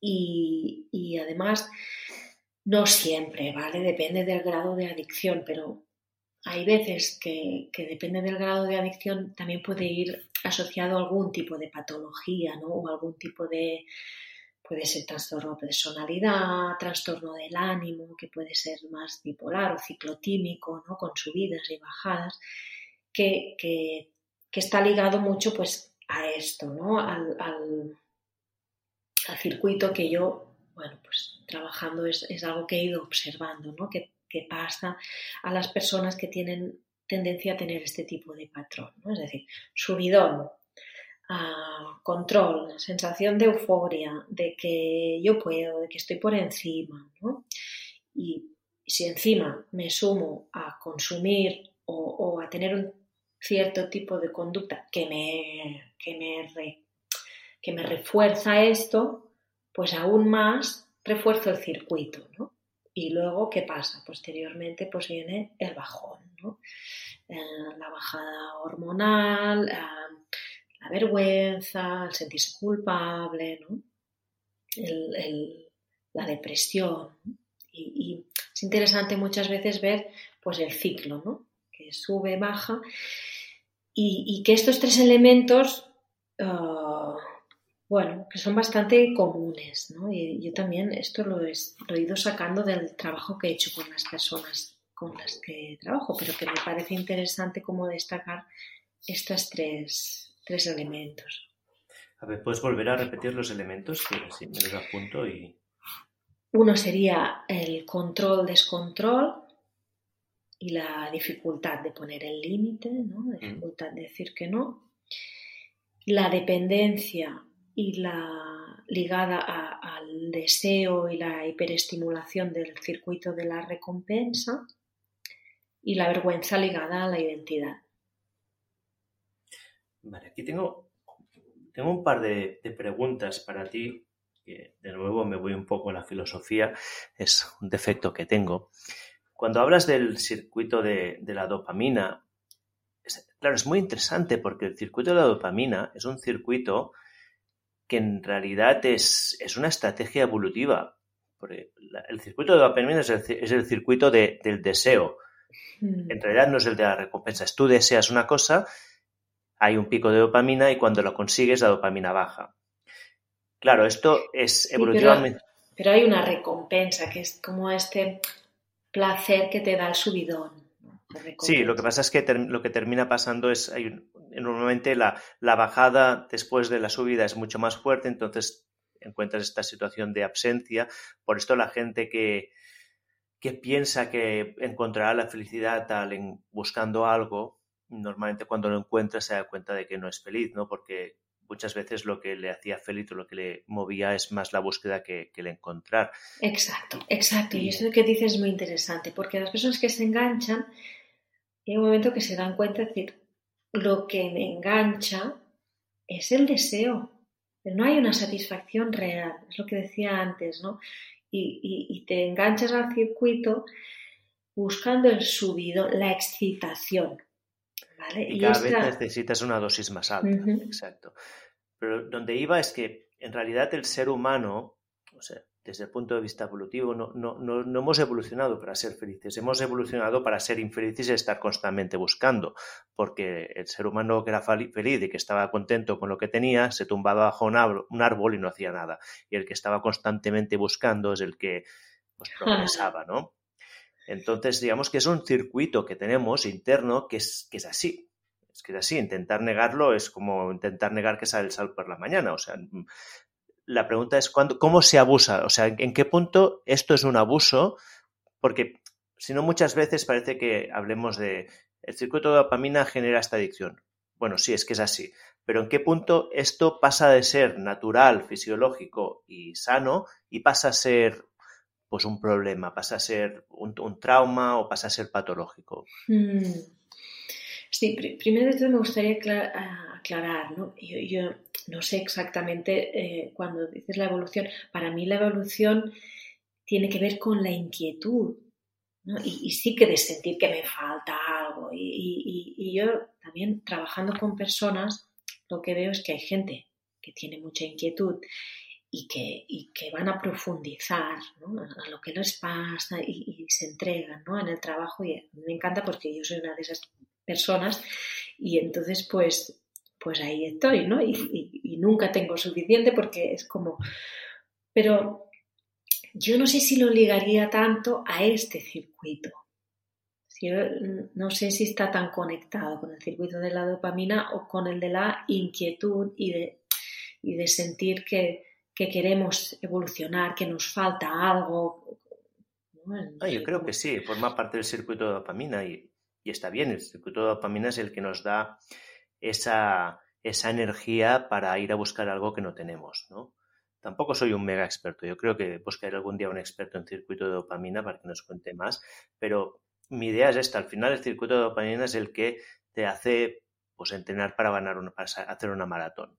Y, y además, no siempre, ¿vale? Depende del grado de adicción, pero hay veces que, depende del grado de adicción, también puede ir asociado a algún tipo de patología, ¿no? O algún tipo de, puede ser trastorno de personalidad, trastorno del ánimo, que puede ser más bipolar o ciclotímico, ¿no? Con subidas y bajadas, que, está ligado mucho pues a esto, ¿no? Al, al, circuito que yo, bueno, pues trabajando es, es, algo que he ido observando, ¿no? Que que pasa a las personas que tienen tendencia a tener este tipo de patrón. ¿no? Es decir, subidón, ah, control, sensación de euforia, de que yo puedo, de que estoy por encima. Y si encima me sumo a consumir o, a tener un cierto tipo de conducta que me, que me, que me refuerza esto, pues aún más refuerzo el circuito. ¿no? Y luego, ¿qué pasa? Posteriormente, pues viene el bajón. Eh, la bajada hormonal, eh, la vergüenza, el sentirse culpable, la depresión. Y, es interesante muchas veces ver pues el ciclo. Que sube, baja. Y, que estos tres elementos uh, bueno, que son bastante comunes, ¿no? Y yo también esto lo, he ido sacando del trabajo que he hecho con las personas con las que trabajo, pero que me parece interesante como destacar estos tres, tres elementos. A ver, ¿puedes volver a repetir los elementos? Que si me los apunto y... Uno sería el control-descontrol y la dificultad de poner el límite, ¿no? La dificultad de decir que no. La dependencia y la ligada al deseo y la hiperestimulación del circuito de la recompensa y la vergüenza ligada a la identidad. Vale, aquí tengo, tengo un par de, preguntas para ti. Que de nuevo me voy un poco a la filosofía, es un defecto que tengo. Cuando hablas del circuito de, de la dopamina, claro, es muy interesante porque el circuito de la dopamina es un circuito que en realidad es, es una estrategia evolutiva. Porque el circuito de dopamina es el, es el circuito de, del deseo. Hmm. En realidad no es el de la recompensa. Tú deseas una cosa, hay un pico de dopamina y cuando lo consigues la dopamina baja. Claro, esto es evolutivamente. pero, hay una recompensa que es como este placer que te da el subidón. Sí, lo que pasa es que lo que termina pasando es, hay normalmente la, bajada después de la subida es mucho más fuerte, entonces encuentras esta situación de absencia. Por esto la gente que, que piensa que encontrará la felicidad tal buscando algo, normalmente cuando lo encuentra se da cuenta de que no es feliz, ¿no? Porque muchas veces lo que le hacía feliz o lo que le movía es más la búsqueda que, el encontrar. Exacto, exacto. Y eso que dices es muy interesante, porque las personas que se enganchan, hay un momento que se dan cuenta de decir, lo que me engancha es el deseo. No hay una satisfacción real, es lo que decía antes, ¿no? Y, te enganchas al circuito buscando el subido, la excitación. Y, cada vez necesitas una dosis más alta. Exacto. Pero donde iba es que en realidad el ser humano, o sea, desde el punto de vista evolutivo, no, no, no, hemos evolucionado para ser felices, hemos evolucionado para ser infelices y estar constantemente buscando, porque el ser humano que era feliz y que estaba contento con lo que tenía, se tumbaba bajo un árbol, y no hacía nada. Y el que estaba constantemente buscando es el que pues, progresaba, ¿no? Entonces, digamos que es un circuito que tenemos interno que es, que es así. es que es así, intentar negarlo es como intentar negar que sale el sol por la mañana, o sea, la pregunta es ¿cuándo, cómo se abusa, o sea, en qué punto esto es un abuso, porque si no muchas veces parece que hablemos de el circuito de dopamina genera esta adicción. Bueno, sí, es que es así, pero ¿en qué punto esto pasa de ser natural, fisiológico y sano y pasa a ser pues un problema, pasa a ser un, trauma o pasa a ser patológico? Hmm. Sí, primero de todo me gustaría aclarar, ¿no? Yo, no sé exactamente eh, cuando dices la evolución, para mí la evolución tiene que ver con la inquietud, ¿no? y, sí que de sentir que me falta algo. Y, y, yo también trabajando con personas, lo que veo es que hay gente que tiene mucha inquietud y que, y que van a profundizar ¿no? a lo que les pasa y, se entregan ¿no? en el trabajo y me encanta porque yo soy una de esas personas y entonces pues pues ahí estoy, ¿no? Y, nunca tengo suficiente porque es como... Pero yo no sé si lo ligaría tanto a este circuito. no sé si está tan conectado con el circuito de la dopamina o con el de la inquietud y de, y de sentir que, queremos evolucionar, que nos falta algo. Ah, yo creo que sí, forma parte del circuito de dopamina y, y está bien, el circuito de dopamina es el que nos da esa, esa energía para ir a buscar algo que no tenemos, ¿no? Tampoco soy un mega experto, yo creo que buscaré algún día un experto en circuito de dopamina para que nos cuente más, pero mi idea es esta, al final el circuito de dopamina es el que te hace pues entrenar para ganar una, para hacer una maratón.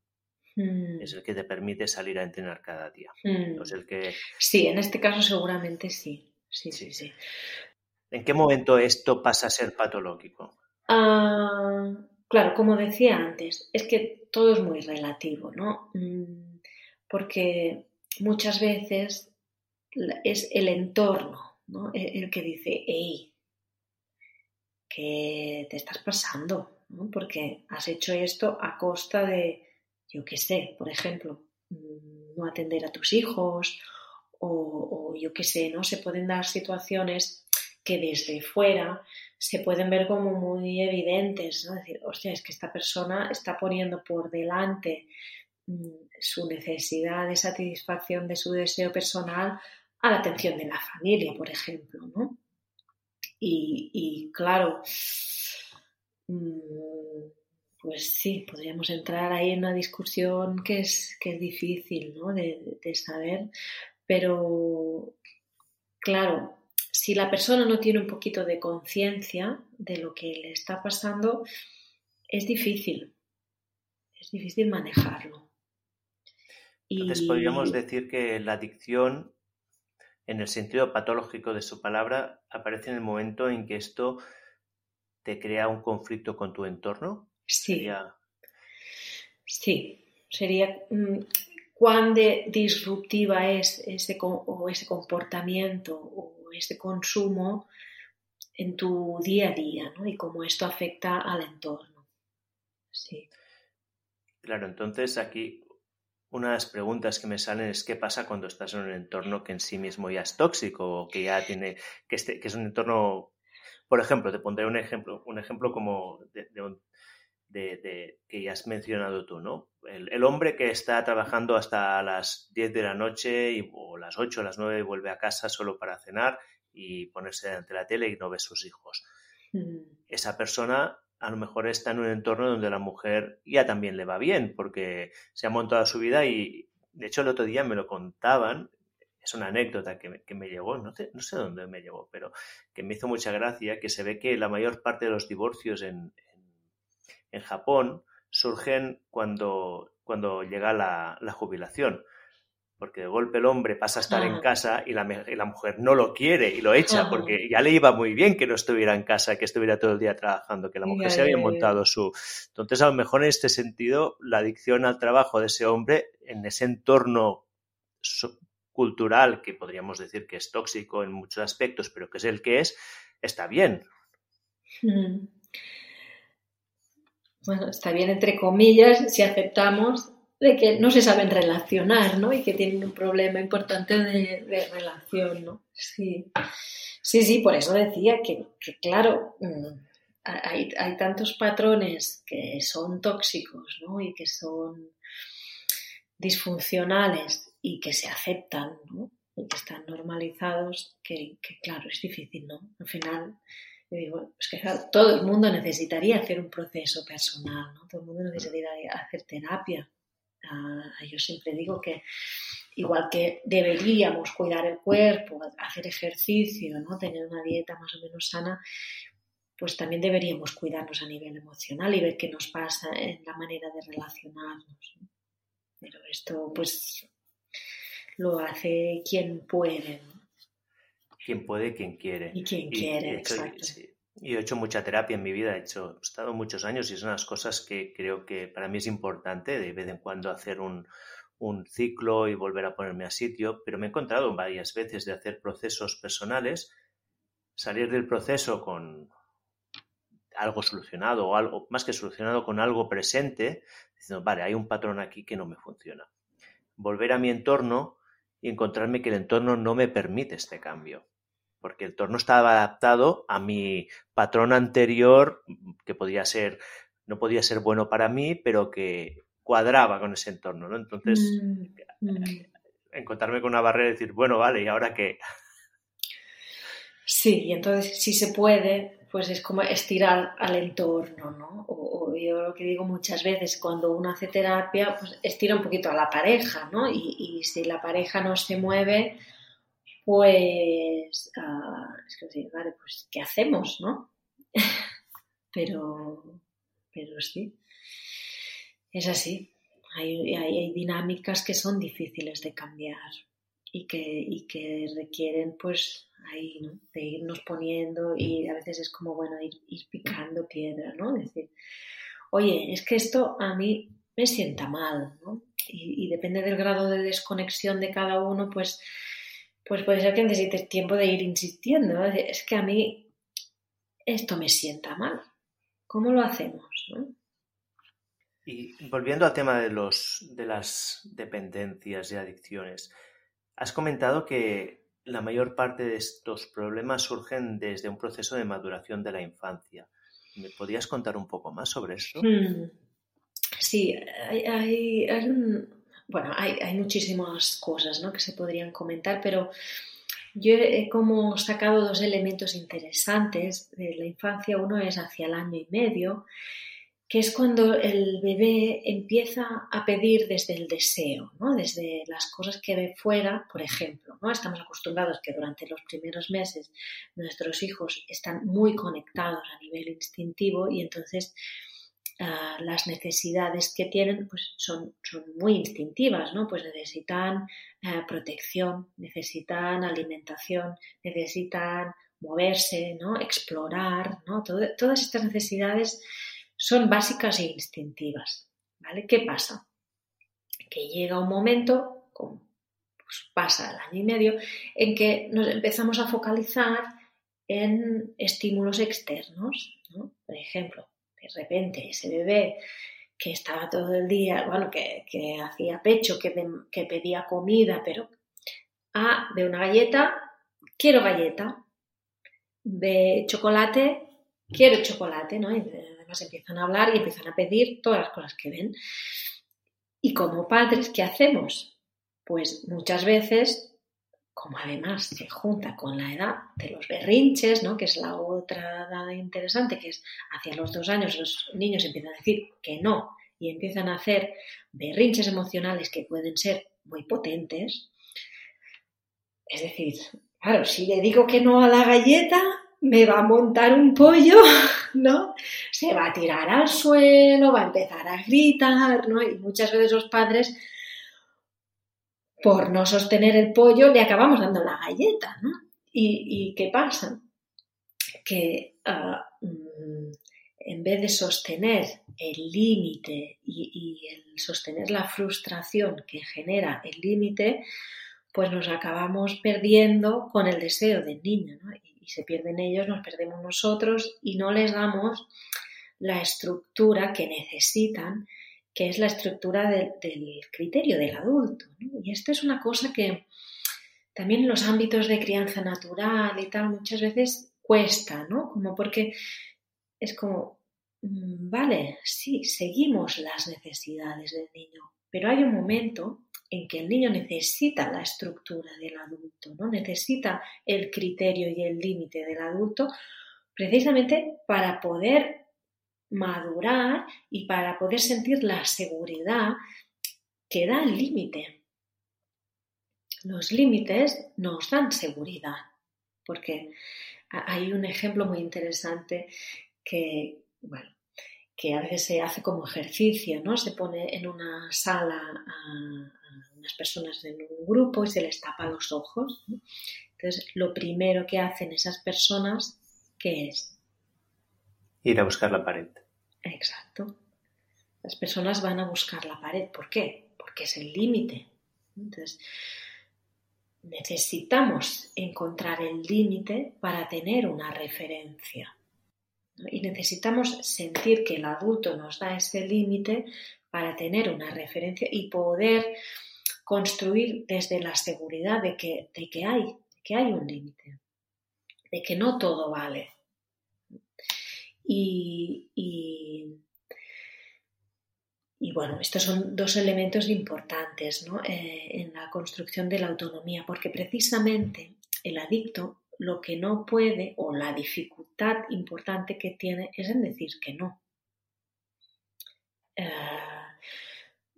Hmm. Es el que te permite salir a entrenar cada día. Hmm. el que... Sí, en este caso seguramente sí. Sí, sí, sí. ¿En qué momento esto pasa a ser patológico? Ah, claro, como decía antes, es que todo es muy relativo, ¿no? Mm, porque muchas veces es el entorno, ¿no? E-, el, que dice, hey, ¿qué te estás pasando? ¿no? Porque has hecho esto a costa de, yo qué sé, por ejemplo, mm, no atender a tus hijos o, o yo qué sé, ¿no? Se pueden dar situaciones que desde fuera se pueden ver como muy evidentes, ¿no? decir, hostia, es que esta persona está poniendo por delante mm, su necesidad de satisfacción de su deseo personal a la atención de la familia, por ejemplo, ¿no? Y, claro, mm, pues sí, podríamos entrar ahí en una discusión que es, que es difícil, ¿no? de saber, pero claro, si la persona no tiene un poquito de conciencia de lo que le está pasando, es difícil. Es difícil manejarlo. Entonces podríamos decir que la adicción, en el sentido patológico de su palabra, aparece en el momento en que esto te crea un conflicto con tu entorno. Sí. Sería... Sí, sería mm, cuán disruptiva es ese, o ese comportamiento este consumo en tu día a día ¿no? y cómo esto afecta al entorno. Sí. Claro, entonces aquí una de las preguntas que me salen es qué pasa cuando estás en un entorno que en sí mismo ya es tóxico o que ya tiene, que, este, es un entorno, por ejemplo, te pondré un ejemplo, un ejemplo como de, de, que ya has mencionado tú, ¿no? El, hombre que está trabajando hasta las 10 de la noche y, o las 8 o las 9 y vuelve a casa solo para cenar y ponerse delante de la tele y no ve sus hijos. Mm. Esa persona a lo mejor está en un entorno donde la mujer ya también le va bien porque se ha montado su vida y de hecho el otro día me lo contaban, es una anécdota que me, que me llegó, no sé, no sé dónde me llegó, pero que me hizo mucha gracia, que se ve que la mayor parte de los divorcios en, en Japón surgen cuando, cuando llega la, jubilación. Porque de golpe el hombre pasa a estar en casa y la, la, mujer no lo quiere y lo echa, porque ya le iba muy bien que no estuviera en casa, que estuviera todo el día trabajando, que la mujer se había montado su. Entonces, a lo mejor en este sentido, la adicción al trabajo de ese hombre en ese entorno cultural, que podríamos decir que es tóxico en muchos aspectos, pero que es el que es, está bien. Hmm bueno, está bien entre comillas si aceptamos de que no se saben relacionar, ¿no? Y que tienen un problema importante de, relación, ¿no? Sí. Sí, sí, por eso decía que, claro, mm, hay, hay, tantos patrones que son tóxicos ¿no? y que son disfuncionales y que se aceptan ¿no? y que están normalizados, que, que, claro, es difícil, ¿no? Al final, digo, es que todo el mundo necesitaría hacer un proceso personal, ¿no? Todo el mundo necesitaría hacer terapia. Uh, yo siempre digo que igual que deberíamos cuidar el cuerpo, hacer ejercicio, ¿no? tener una dieta más o menos sana, pues también deberíamos cuidarnos a nivel emocional y ver qué nos pasa en la manera de relacionarnos. Pero esto pues lo hace quien puede. Quien puede, quien quiere. Y quien quiere, exacto. Y he hecho mucha terapia en mi vida, he, hecho, he estado muchos años y son las cosas que creo que para mí es importante de vez en cuando hacer un, un ciclo y volver a ponerme a sitio, pero me he encontrado varias veces de hacer procesos personales, salir del proceso con algo solucionado o algo más que solucionado con algo presente, diciendo, vale, hay un patrón aquí que no me funciona. Volver a mi entorno y encontrarme que el entorno no me permite este cambio, porque el entorno estaba adaptado a mi patrón anterior que podía ser no podía ser bueno para mí, pero que cuadraba con ese entorno, ¿no? Entonces, mm, mm. encontrarme con una barrera y decir, bueno, vale, ¿y ahora qué? Sí, y entonces si se puede, pues es como estirar al entorno, ¿no? O, yo lo que digo muchas veces, cuando uno hace terapia, pues estira un poquito a la pareja, ¿no? Y, si la pareja no se mueve, pues, uh, es que, vale, pues, ¿qué hacemos, no? pero, pero sí. Es así. Hay, hay, dinámicas que son difíciles de cambiar y que, y que requieren, pues, ahí, ¿no? De irnos poniendo y a veces es como, bueno, ir, picando piedra, ¿no? Decir, oye, es que esto a mí me sienta mal, ¿no? Y, depende del grado de desconexión de cada uno, pues, pues puede ser que necesites tiempo de ir insistiendo. Es que a mí esto me sienta mal. ¿Cómo lo hacemos? ¿no? Y volviendo al tema de, los, de las dependencias y adicciones, has comentado que la mayor parte de estos problemas surgen desde un proceso de maduración de la infancia. ¿Me podrías contar un poco más sobre esto? Hmm. Sí, hay, bueno, hay, muchísimas cosas ¿no? que se podrían comentar, pero yo he como sacado dos elementos interesantes de la infancia. Uno es hacia el año y medio que es cuando el bebé empieza a pedir desde el deseo, ¿no? desde las cosas que ve fuera, por ejemplo. ¿no? Estamos acostumbrados que durante los primeros meses nuestros hijos están muy conectados a nivel instintivo y entonces uh, las necesidades que tienen pues, son, son muy instintivas, ¿no? pues necesitan uh, protección, necesitan alimentación, necesitan moverse, ¿no? explorar, ¿no? todas estas necesidades son básicas e instintivas. ¿vale? ¿Qué pasa? Que llega un momento, pues pasa el año y medio, en que nos empezamos a focalizar en estímulos externos. Por ejemplo, de repente ese bebé que estaba todo el día, bueno, que, hacía pecho, que, que, pedía comida, pero ah, de una galleta, quiero galleta, de chocolate, quiero chocolate, ¿no? empiezan a hablar y empiezan a pedir todas las cosas que ven. Y como padres, ¿qué hacemos? Pues muchas veces, como además se junta con la edad de los berrinches, ¿no? que es la otra edad interesante, que es hacia los dos años los niños empiezan a decir que no y empiezan a hacer berrinches emocionales que pueden ser muy potentes. Es decir, claro, si le digo que no a la galleta, me va a montar un pollo, ¿no? Se va a tirar al suelo, va a empezar a gritar, ¿no? Y muchas veces los padres, por no sostener el pollo, le acabamos dando la galleta, ¿no? ¿Y, qué pasa? Que ah, mm, en vez de sostener el límite y, el sostener la frustración que genera el límite, pues nos acabamos perdiendo con el deseo del niño, ¿no? y se pierden ellos, nos perdemos nosotros y no les damos la estructura que necesitan, que es la estructura del criterio del adulto. Y esto es una cosa que también en los ámbitos de crianza natural y tal muchas veces cuesta, ¿no? Como porque es como, mm, vale, sí, seguimos las necesidades del niño, pero hay un momento en que el niño necesita la estructura del adulto, ¿no? Necesita el criterio y el límite del adulto precisamente para poder madurar y para poder sentir la seguridad que da el límite. Los límites nos dan seguridad, porque hay un ejemplo muy interesante que, bueno, que a veces se hace como ejercicio, ¿no? Se pone en una sala a, unas personas en un grupo y se les tapa los ojos. Entonces, lo primero que hacen esas personas, ¿qué es? Ir a buscar la pared. Exacto. Las personas van a buscar la pared. ¿Por qué? Porque es el límite. Entonces, necesitamos encontrar el límite para tener una referencia. Y necesitamos sentir que el adulto nos da ese límite para tener una referencia y poder construir desde la seguridad de que, de que, hay, que hay un límite, de que no todo vale. Y, y, bueno, estos son dos elementos importantes eh, en la construcción de la autonomía, porque precisamente el adicto lo que no puede o la dificultad importante que tiene es en decir que no. Eh,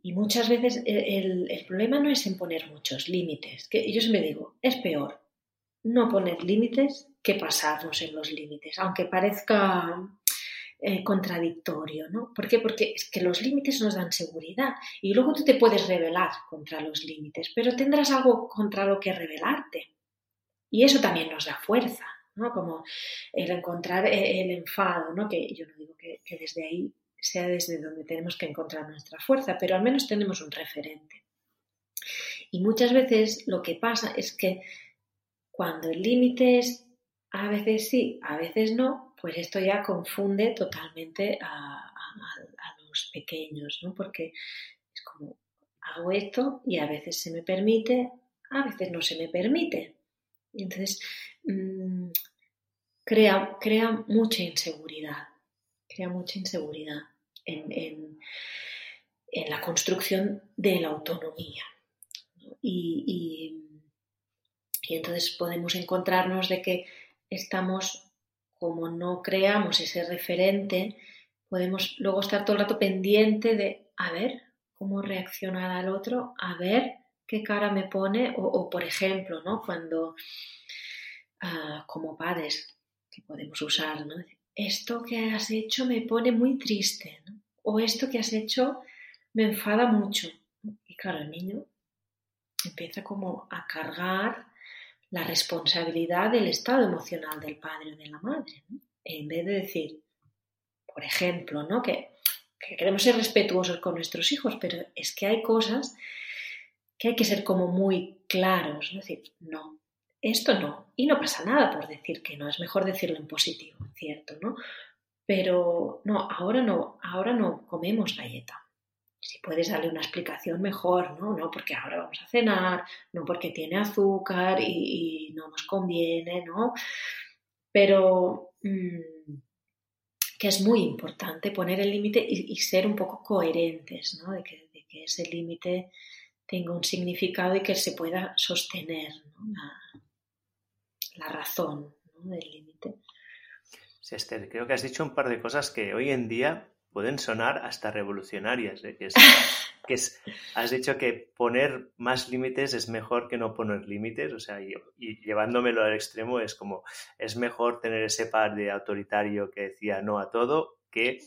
y muchas veces el, problema no es en poner muchos límites, que yo siempre digo, es peor no poner límites que pasarnos en los límites, aunque parezca eh, contradictorio, ¿no? ¿Por qué? Porque es que los límites nos dan seguridad y luego tú te puedes rebelar contra los límites, pero tendrás algo contra lo que rebelarte. Y eso también nos da fuerza, ¿no? Como el encontrar eh, el enfado, ¿no? Que yo no digo que, que desde ahí sea desde donde tenemos que encontrar nuestra fuerza, pero al menos tenemos un referente. Y muchas veces lo que pasa es que cuando el límite es a veces sí, a veces no, pues esto ya confunde totalmente a, los pequeños, ¿no? Porque es como, hago esto y a veces se me permite, a veces no se me permite. Y entonces mm, crea, crea mucha inseguridad crea mucha inseguridad en, la construcción de la autonomía. Y, entonces podemos encontrarnos de que estamos, como no creamos ese referente, podemos luego estar todo el rato pendiente de, a ver, cómo reaccionar al otro, a ver qué cara me pone, o, por ejemplo, ¿no? Cuando, ah, como padres, que podemos usar, ¿no? esto que has hecho me pone muy triste, o esto que has hecho me enfada mucho. Y claro, el niño empieza como a cargar la responsabilidad del estado emocional del padre o de la madre, en vez de decir, por ejemplo, ¿no? que, que queremos ser respetuosos con nuestros hijos, pero es que hay cosas que hay que ser como muy claros, es decir, no, esto no. Y no pasa nada por decir que no, es mejor decirlo en positivo, cierto, ¿no? Pero no, ahora no, ahora no comemos galleta. Si puedes darle una explicación mejor, ¿no? No porque ahora vamos a cenar, no porque tiene azúcar y, no nos conviene, ¿no? Pero mm, que es muy importante poner el límite y, ser un poco coherentes, ¿no? De que, ese límite tenga un significado y que se pueda sostener, ¿no? la razón del límite. Sí, Esther, creo que has dicho un par de cosas que hoy en día pueden sonar hasta revolucionarias. ¿eh? Que, es, has dicho que poner más límites es mejor que no poner límites, o sea, y, llevándomelo al extremo es como, es mejor tener ese padre autoritario que decía no a todo que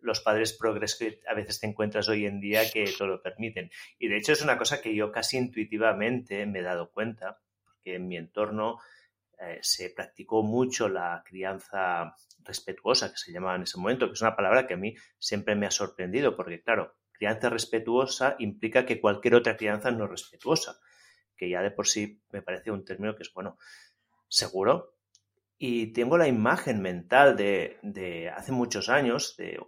los padres progres que a veces te encuentras hoy en día que todo lo permiten. Y de hecho es una cosa que yo casi intuitivamente me he dado cuenta, porque en mi entorno eh, se practicó mucho la crianza respetuosa, que se llamaba en ese momento, que es una palabra que a mí siempre me ha sorprendido, porque claro, crianza respetuosa implica que cualquier otra crianza no es respetuosa, que ya de por sí me parece un término que es, bueno, seguro. Y tengo la imagen mental de, hace muchos años, de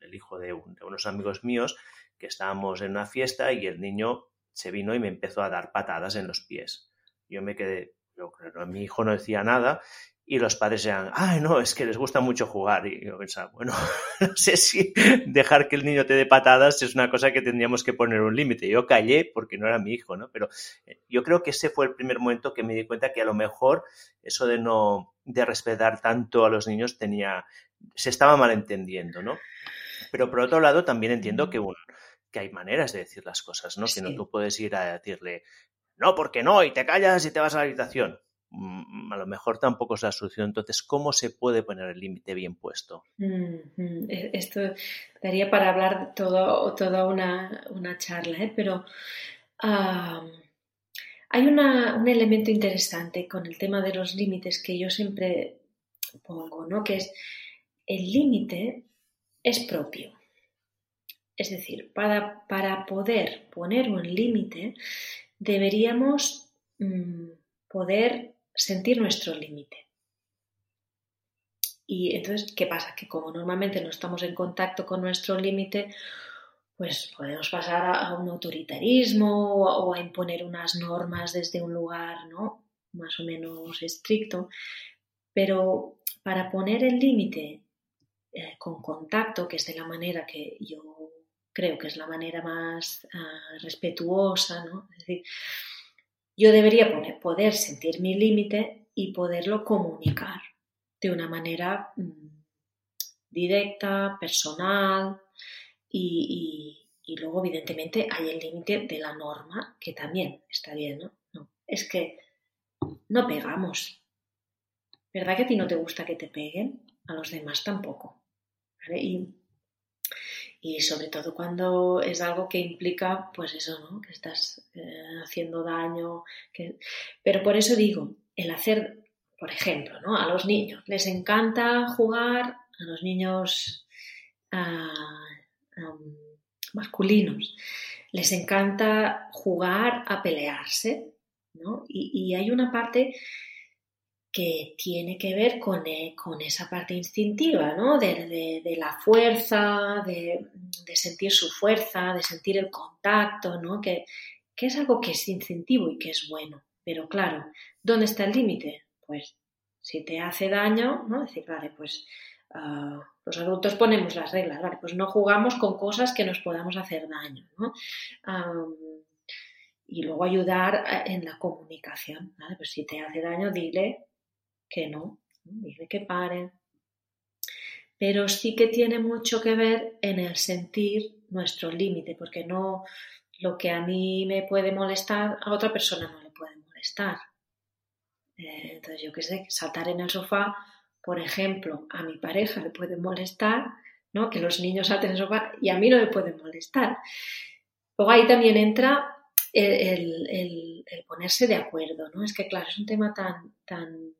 el hijo de, de unos amigos míos, que estábamos en una fiesta y el niño se vino y me empezó a dar patadas en los pies. Yo me quedé, yo, mi hijo no decía nada y los padres eran, ay, no, es que les gusta mucho jugar. Y yo pensaba, bueno, no sé si dejar que el niño te dé patadas es una cosa que tendríamos que poner un límite. Yo callé porque no era mi hijo, ¿no? Pero eh, yo creo que ese fue el primer momento que me di cuenta que a lo mejor eso de no, de respetar tanto a los niños tenía, se estaba malentendiendo, ¿no? Pero por otro lado también entiendo que, que hay maneras de decir las cosas, ¿no? Que no tú puedes ir a decirle, no, porque no, y te callas y te vas a la habitación Mm, a lo mejor tampoco es la solución. Entonces, ¿cómo se puede poner el límite bien puesto? E, esto daría para hablar todo, toda una, charla, ¿eh? pero hay un elemento interesante con el tema de los límites que yo siempre pongo, ¿no? que es el límite es propio. Es decir, para, para poder poner un límite deberíamos mm, poder sentir nuestro límite. Y entonces, ¿qué pasa? Que como normalmente no estamos en contacto con nuestro límite, pues podemos pasar a, un autoritarismo o a imponer unas normas desde un lugar, ¿no? Más o menos estricto. Pero para poner el límite eh, con contacto, que es de la manera que yo creo que es la manera más ah, respetuosa, ¿no? Es decir, yo debería poder sentir mi límite y poderlo comunicar de una manera mm, directa, personal y, luego evidentemente hay el límite de la norma que también está bien, ¿no? es que no pegamos. ¿Verdad que a ti no te gusta que te peguen? A los demás tampoco. Y y sobre todo cuando es algo que implica, pues eso, ¿no? Que estás eh, haciendo daño. Que... Pero por eso digo, el hacer, por ejemplo, ¿no? A los niños les encanta jugar, a los niños masculinos, les encanta jugar a pelearse, ¿no? Y hay una parte que tiene que ver con, eh, con esa parte instintiva, ¿no? De, de, la fuerza, de, de, sentir su fuerza, de sentir el contacto, ¿no? Que, que, es algo que es instintivo y que es bueno. Pero claro, ¿dónde está el límite? Pues si te hace daño, ¿no? Decir, vale, pues uh, los adultos ponemos las reglas, vale, pues no jugamos con cosas que nos podamos hacer daño, ¿no? Y luego ayudar eh, en la comunicación, ¿vale? Pues si te hace daño, dile que no, dice que pare. Pero sí que tiene mucho que ver en el sentir nuestro límite, porque no lo que a mí me puede molestar, a otra persona no le puede molestar. Eh, entonces, yo qué sé, saltar en el sofá, por ejemplo, a mi pareja le puede molestar, ¿no? Que los niños salten en el sofá y a mí no me puede molestar. Luego ahí también entra el, el, el, ponerse de acuerdo, ¿no? Es que, claro, es un tema tan, tan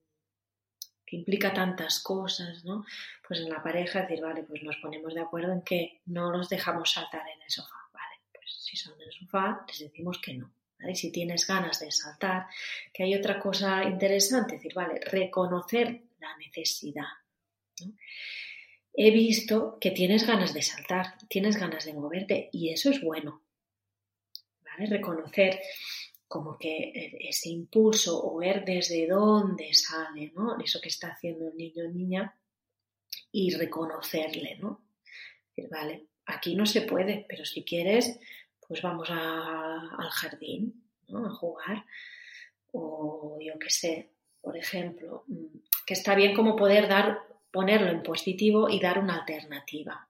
que implica tantas cosas, ¿no? Pues en la pareja decir, vale, pues nos ponemos de acuerdo en que no los dejamos saltar en el sofá, vale, pues si son en el sofá les decimos que no, ¿vale? Si tienes ganas de saltar, que hay otra cosa interesante, decir, vale, reconocer la necesidad, He visto que tienes ganas de saltar, tienes ganas de moverte y eso es bueno, ¿vale? Reconocer como que e, ese impulso o ver desde dónde sale, ¿no? Eso que está haciendo el niño o niña y reconocerle, ¿no? vale, aquí no se puede, pero si quieres, pues vamos al jardín, ¿no? A jugar. O yo qué sé, por ejemplo, mm, que está bien como poder dar, ponerlo en positivo y dar una alternativa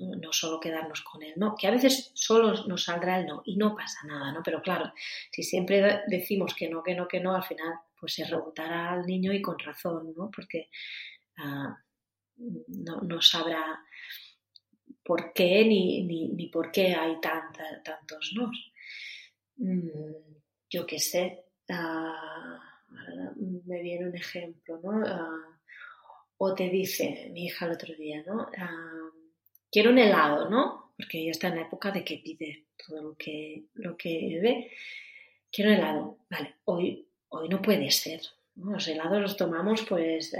no solo quedarnos con el no, que a veces solo nos saldrá el no y no pasa nada, ¿no? Pero claro, si siempre decimos que no, que no, que no, al final pues se rebotará al niño y con razón, ¿no? Porque ah, no, sabrá por qué ni, ni, por qué hay tantos no. Mm, yo qué sé, ah, me viene un ejemplo, ¿no? Ah, o te dice mi hija el otro día, ¿no? Quiero un helado, ¿no? Porque ella está en la época de que pide todo lo que, lo que ve. Quiero un helado. Vale, hoy, hoy no puede ser. Los helados los tomamos pues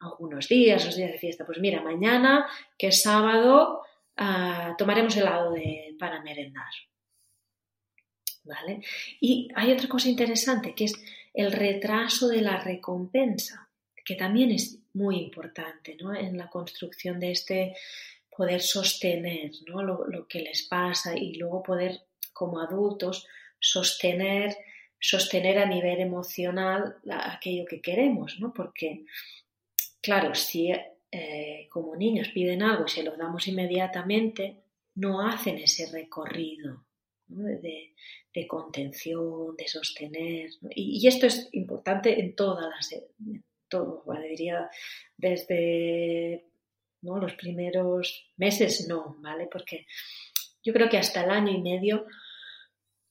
algunos días, los días de fiesta. Pues mira, mañana, que es sábado, ah, tomaremos helado para merendar. ¿Vale? Y hay otra cosa interesante que es el retraso de la recompensa, que también es muy importante ¿no? en la construcción de este poder sostener ¿no? lo, que les pasa y luego poder, como adultos, sostener, sostener a nivel emocional aquello que queremos, ¿no? Porque, claro, si eh, como niños piden algo y se lo damos inmediatamente, no hacen ese recorrido de, contención, de sostener. Y, esto es importante en todas las, todo, diría desde los primeros meses, no, ¿vale? Porque yo creo que hasta el año y medio,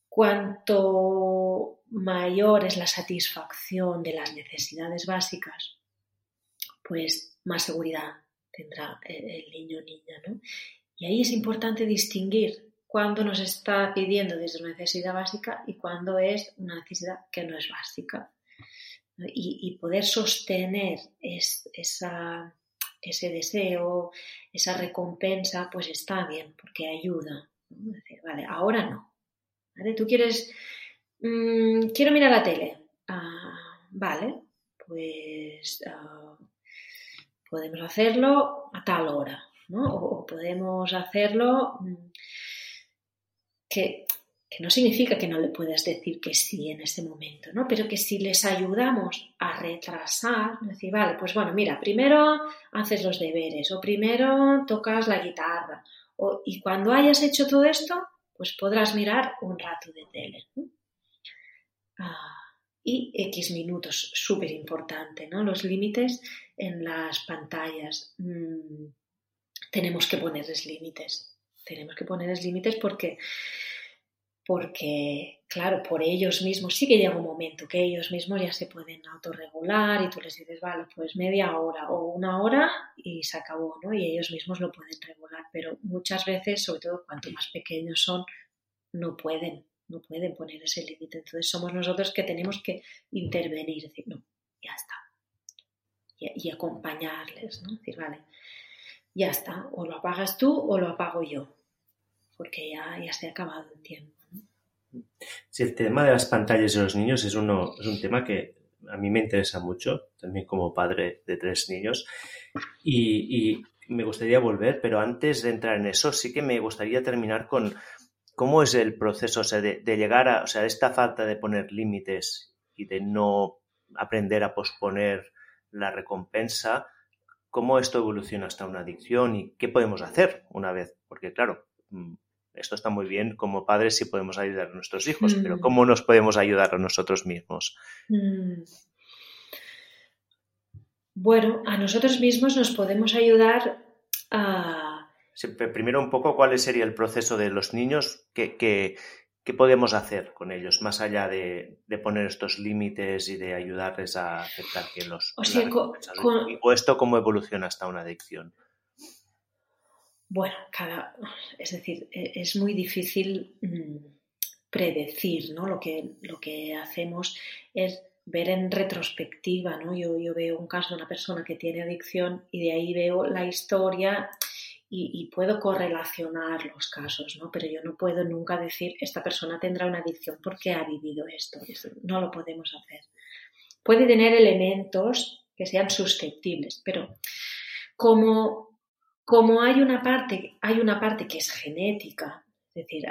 cuanto mayor es la satisfacción de las necesidades básicas, pues más seguridad tendrá el niño o niña, ¿no? Y ahí es importante distinguir cuándo nos está pidiendo desde una necesidad básica y cuándo es una necesidad que no es básica. Y, poder sostener ese deseo, esa recompensa, pues está bien, porque ayuda. vale, ahora no. ¿Vale? Tú quieres, mm, quiero mirar la tele. Ah, vale, pues ah, podemos hacerlo a tal hora. O, podemos hacerlo mm, que, no significa que no le puedas decir que sí en ese momento, ¿no? Pero que si les ayudamos a retrasar, decir, vale, pues bueno, mira, primero haces los deberes o primero tocas la guitarra y cuando hayas hecho todo esto, pues podrás mirar un rato de tele. Ah, y X minutos, súper importante, ¿no? Los límites en las pantallas. Mm, tenemos que ponerles límites. Tenemos que ponerles límites porque, porque, claro, por ellos mismos sí que llega un momento que ellos mismos ya se pueden autorregular y tú les dices, vale, pues media hora o una hora y se acabó, ¿no? Y ellos mismos lo pueden regular, pero muchas veces, sobre todo cuanto más pequeños son, no pueden, no pueden poner ese límite. Entonces somos nosotros que tenemos que intervenir, decir, no, ya está. Y, acompañarles, ¿no? Decir, vale, ya está, o lo apagas tú o lo apago yo, porque ya, ya se ha acabado el tiempo. Sí, el tema de las pantallas de los niños es, uno, es un tema que a mí me interesa mucho, también como padre de tres niños, y, me gustaría volver, pero antes de entrar en eso, sí que me gustaría terminar con cómo es el proceso de, de llegar a, o sea, esta falta de poner límites y de no aprender a posponer la recompensa, cómo esto evoluciona hasta una adicción y qué podemos hacer una vez. Porque claro, mm, esto está muy bien como padres si podemos ayudar a nuestros hijos, pero mm. ¿cómo nos podemos ayudar a nosotros mismos? Mm. Bueno, a nosotros mismos nos podemos ayudar a... primero un poco cuál sería el proceso de los niños que, que, ¿Qué podemos hacer con ellos más allá de, poner estos límites y de ayudarles a aceptar que los... O, sea, o esto cómo evoluciona hasta una adicción? Bueno, cada, es decir, e, es muy difícil mm, predecir, ¿no? Lo que, lo que hacemos es ver en retrospectiva, ¿no? Yo, yo veo un caso de una persona que tiene adicción y de ahí veo la historia y, puedo correlacionar los casos, ¿no? Pero yo no puedo nunca decir esta persona tendrá una adicción porque ha vivido esto. no lo podemos hacer. Puede tener elementos que sean susceptibles, pero como, como hay una parte, hay una parte que es genética, es decir,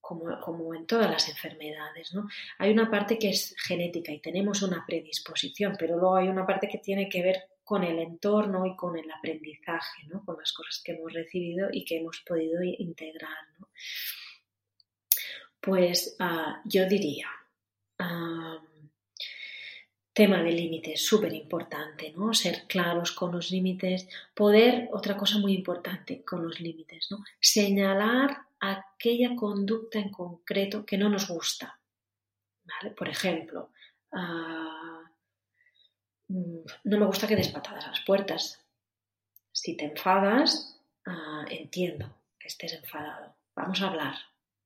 como, como, en todas las enfermedades, ¿no? Hay una parte que es genética y tenemos una predisposición, pero luego hay una parte que tiene que ver con el entorno y con el aprendizaje, ¿no? con las cosas que hemos recibido y que hemos podido integrar. Pues ah, yo diría, tema de límites, súper importante, ¿no? Ser claros con los límites, poder, otra cosa muy importante con los límites, ¿no? Señalar aquella conducta en concreto que no nos gusta. ¿vale? Por ejemplo, uh, Mm, no me gusta que des patadas a las puertas. Si te enfadas, ah, entiendo que estés enfadado. Vamos a hablar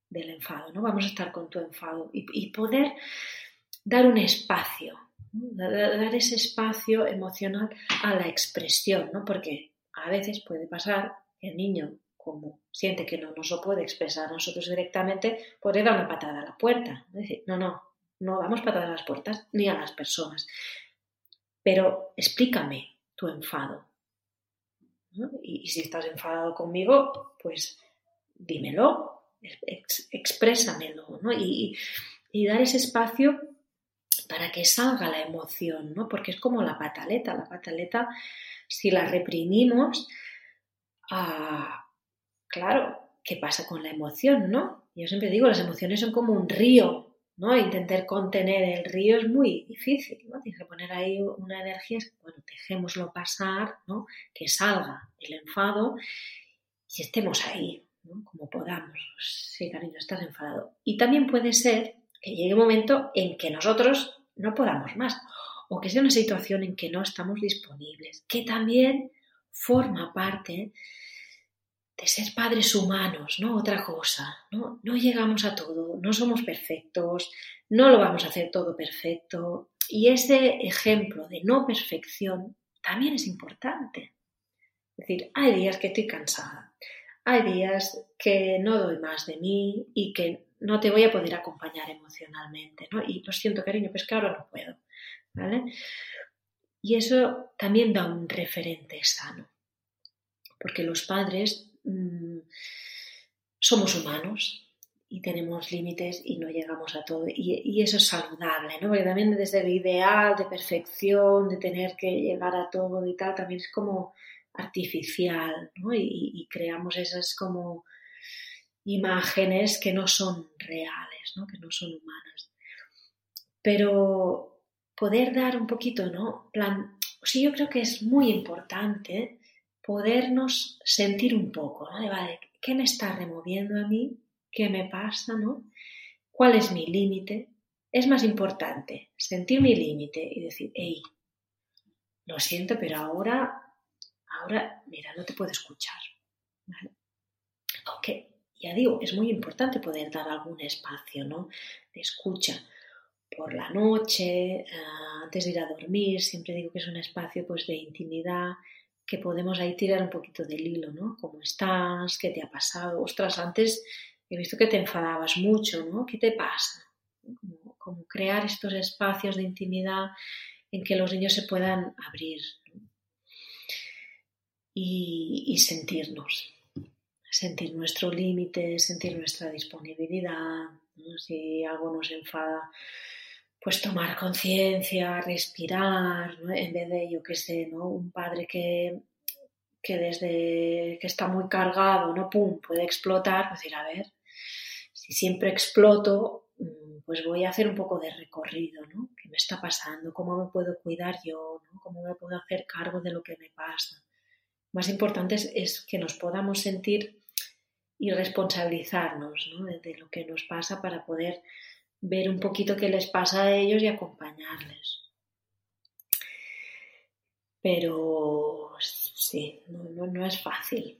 del enfado, ¿no? Vamos a estar con tu enfado y, poder dar un espacio, dar ese espacio emocional a la expresión, ¿no? Porque a veces puede pasar el niño, como siente que no nos lo puede expresar a nosotros directamente, puede dar una patada a la puerta. decir, no, no, no damos patadas a las puertas ni a las personas. Pero explícame tu enfado. Y, si estás enfadado conmigo, pues dímelo, exprésamelo, ¿no? Y, y, dar ese espacio para que salga la emoción, ¿no? Porque es como la pataleta. La pataleta, si la reprimimos, ah, claro, ¿qué pasa con la emoción, no? Yo siempre digo, las emociones son como un río, ¿no? Intentar contener el río es muy difícil, ¿no? Tienes que poner ahí una energía, bueno, dejémoslo pasar, ¿no? Que salga el enfado y estemos ahí, ¿no? Como podamos. Sí, cariño, estás enfadado. Y también puede ser que llegue un momento en que nosotros no podamos más o que sea una situación en que no estamos disponibles, que también forma parte de ser padres humanos, ¿no? Otra cosa, ¿no? No llegamos a todo, no somos perfectos, no lo vamos a hacer todo perfecto. Y ese ejemplo de no perfección también es importante. Es decir, hay días que estoy cansada, hay días que no doy más de mí y que no te voy a poder acompañar emocionalmente, ¿no? Y lo siento, cariño, pues que ahora no puedo, ¿vale? Y eso también da un referente sano, porque los padres Mm, somos humanos y tenemos límites y no llegamos a todo. Y, eso es saludable, ¿no? Porque también desde el ideal de perfección, de tener que llegar a todo y tal, también es como artificial, ¿no? Y, creamos esas como imágenes que no son reales, ¿no? Que no son humanas. Pero poder dar un poquito, ¿no? Plan, sí, yo creo que es muy importante podernos sentir un poco, ¿no? vale, ¿qué me está removiendo a mí? ¿Qué me pasa? ¿no? ¿Cuál es mi límite? Es más importante sentir mi límite y decir, hey, lo siento, pero ahora, ahora, mira, no te puedo escuchar. ¿vale? Aunque, ya digo, es muy importante poder dar algún espacio, ¿no? De escucha por la noche, ah, antes de ir a dormir, siempre digo que es un espacio pues de intimidad, que podemos ahí tirar un poquito del hilo, ¿no? ¿Cómo estás? ¿Qué te ha pasado? Ostras, antes he visto que te enfadabas mucho, ¿no? ¿Qué te pasa? Como, crear estos espacios de intimidad en que los niños se puedan abrir y, sentirnos, sentir nuestro límite, sentir nuestra disponibilidad, si algo nos enfada, pues tomar conciencia, respirar, en vez de, yo qué sé, ¿no? Un padre que, que desde que está muy cargado, ¿no? Puede explotar, decir, a ver, si siempre exploto, mm, pues voy a hacer un poco de recorrido, ¿no? ¿Qué me está pasando? ¿Cómo me puedo cuidar yo? ¿Cómo me puedo hacer cargo de lo que me pasa? Más importante es, que nos podamos sentir y responsabilizarnos ¿no? de lo que nos pasa para poder ver un poquito qué les pasa a ellos y acompañarles. Pero sí, no, es fácil.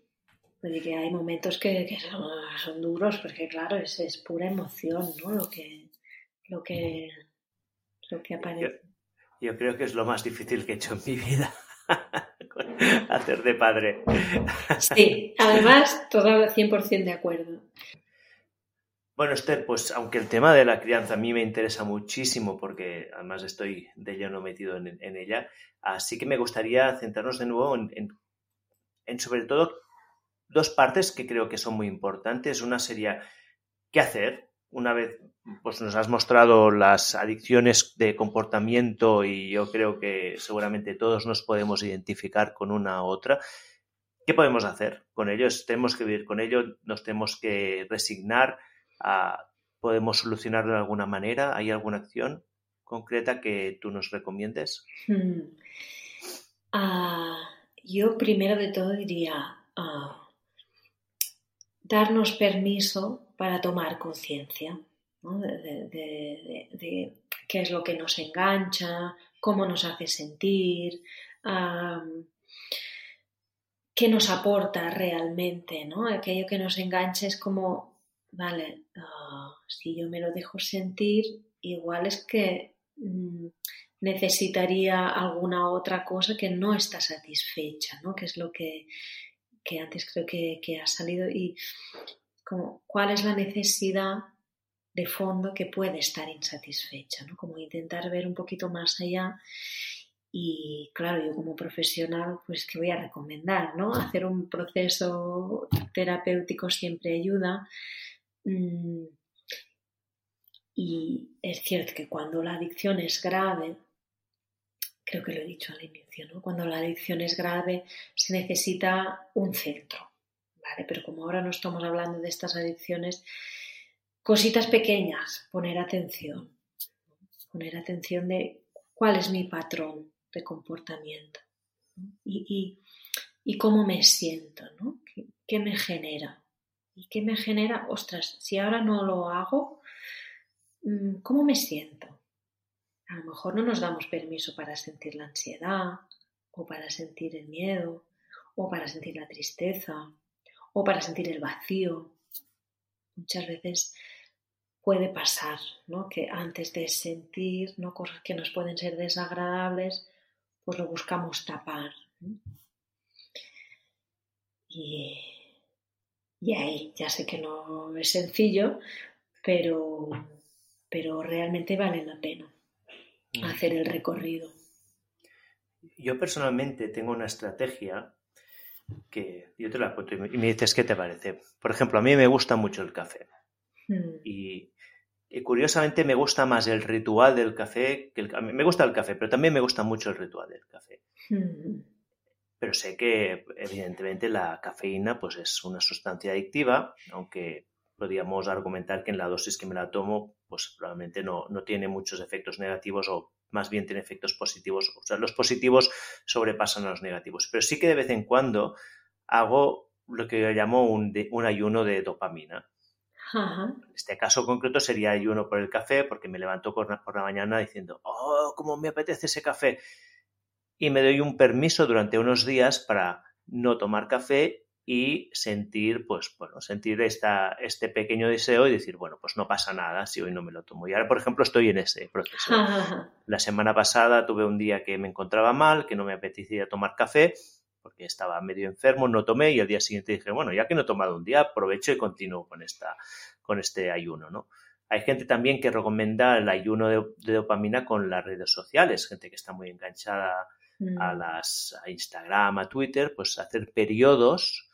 Porque hay momentos que, son, duros, porque claro, es, es, pura emoción, ¿no? Lo que, lo que, lo que aparece. Yo, creo que es lo más difícil que he hecho en mi vida. hacer de padre. Sí, además, todo 100% de acuerdo. Bueno, Esther, pues aunque el tema de la crianza a mí me interesa muchísimo porque además estoy de lleno metido en, ella, así que me gustaría centrarnos de nuevo en, sobre todo dos partes que creo que son muy importantes. Una sería qué hacer una vez pues nos has mostrado las adicciones de comportamiento y yo creo que seguramente todos nos podemos identificar con una u otra. ¿Qué podemos hacer con ellos? Tenemos que vivir con ello, nos tenemos que resignar ¿Podemos solucionarlo de alguna manera? ¿Hay alguna acción concreta que tú nos recomiendes? Hmm. Ah, yo primero de todo diría ah, darnos permiso para tomar conciencia de, qué es lo que nos engancha, cómo nos hace sentir, qué nos aporta realmente, ¿no? Aquello que nos engancha es como vale, ah, si yo me lo dejo sentir, igual es que mm, necesitaría alguna otra cosa que no está satisfecha, ¿no? Que es lo que, antes creo que, ha salido y cuál es la necesidad de fondo que puede estar insatisfecha, ¿no? Como intentar ver un poquito más allá y claro, yo como profesional, pues que voy a recomendar, ¿no? Hacer un proceso terapéutico siempre ayuda. Mm, y es cierto que cuando la adicción es grave, creo que lo he dicho al inicio, ¿no? Cuando la adicción es grave se necesita un centro, Pero como ahora no estamos hablando de estas adicciones, cositas pequeñas, poner atención, poner atención de cuál es mi patrón, de comportamiento y, cómo me siento, ¿no? ¿Qué, me genera? ¿Y qué me genera? Ostras, si ahora no lo hago, mm, ¿cómo me siento? A lo mejor no nos damos permiso para sentir la ansiedad o para sentir el miedo o para sentir la tristeza o para sentir el vacío. Muchas veces puede pasar, ¿no? Que antes de sentir ¿no? cosas que nos pueden ser desagradables, pues lo buscamos tapar. Y, ahí ya sé que no es sencillo, pero, pero realmente vale la pena hacer el recorrido. Yo personalmente tengo una estrategia que yo te la cuento y me dices qué te parece. Por ejemplo, a mí me gusta mucho el café. Mm. Y y curiosamente me gusta más el ritual del café que el, me gusta el café, pero también me gusta mucho el ritual del café. Hmm. Pero sé que evidentemente la cafeína pues es una sustancia adictiva, aunque podríamos argumentar que en la dosis que me la tomo pues probablemente no, no tiene muchos efectos negativos o más bien tiene efectos positivos. O sea, los positivos sobrepasan a los negativos. Pero sí que de vez en cuando hago lo que yo llamo un, un ayuno de dopamina. En este caso concreto sería ayuno por el café, porque me levanto por la, mañana diciendo, oh, cómo me apetece ese café. Y me doy un permiso durante unos días para no tomar café y sentir, pues, bueno, sentir esta, este pequeño deseo y decir, bueno, pues no pasa nada si hoy no me lo tomo. Y ahora, por ejemplo, estoy en ese proceso. La semana pasada tuve un día que me encontraba mal, que no me apetecía tomar café porque estaba medio enfermo, no tomé y al día siguiente dije, bueno, ya que no he tomado un día, aprovecho y continúo con, esta, con este ayuno, ¿no? Hay gente también que recomienda el ayuno de, dopamina con las redes sociales, gente que está muy enganchada a, mm. las, a Instagram, a Twitter, pues hacer periodos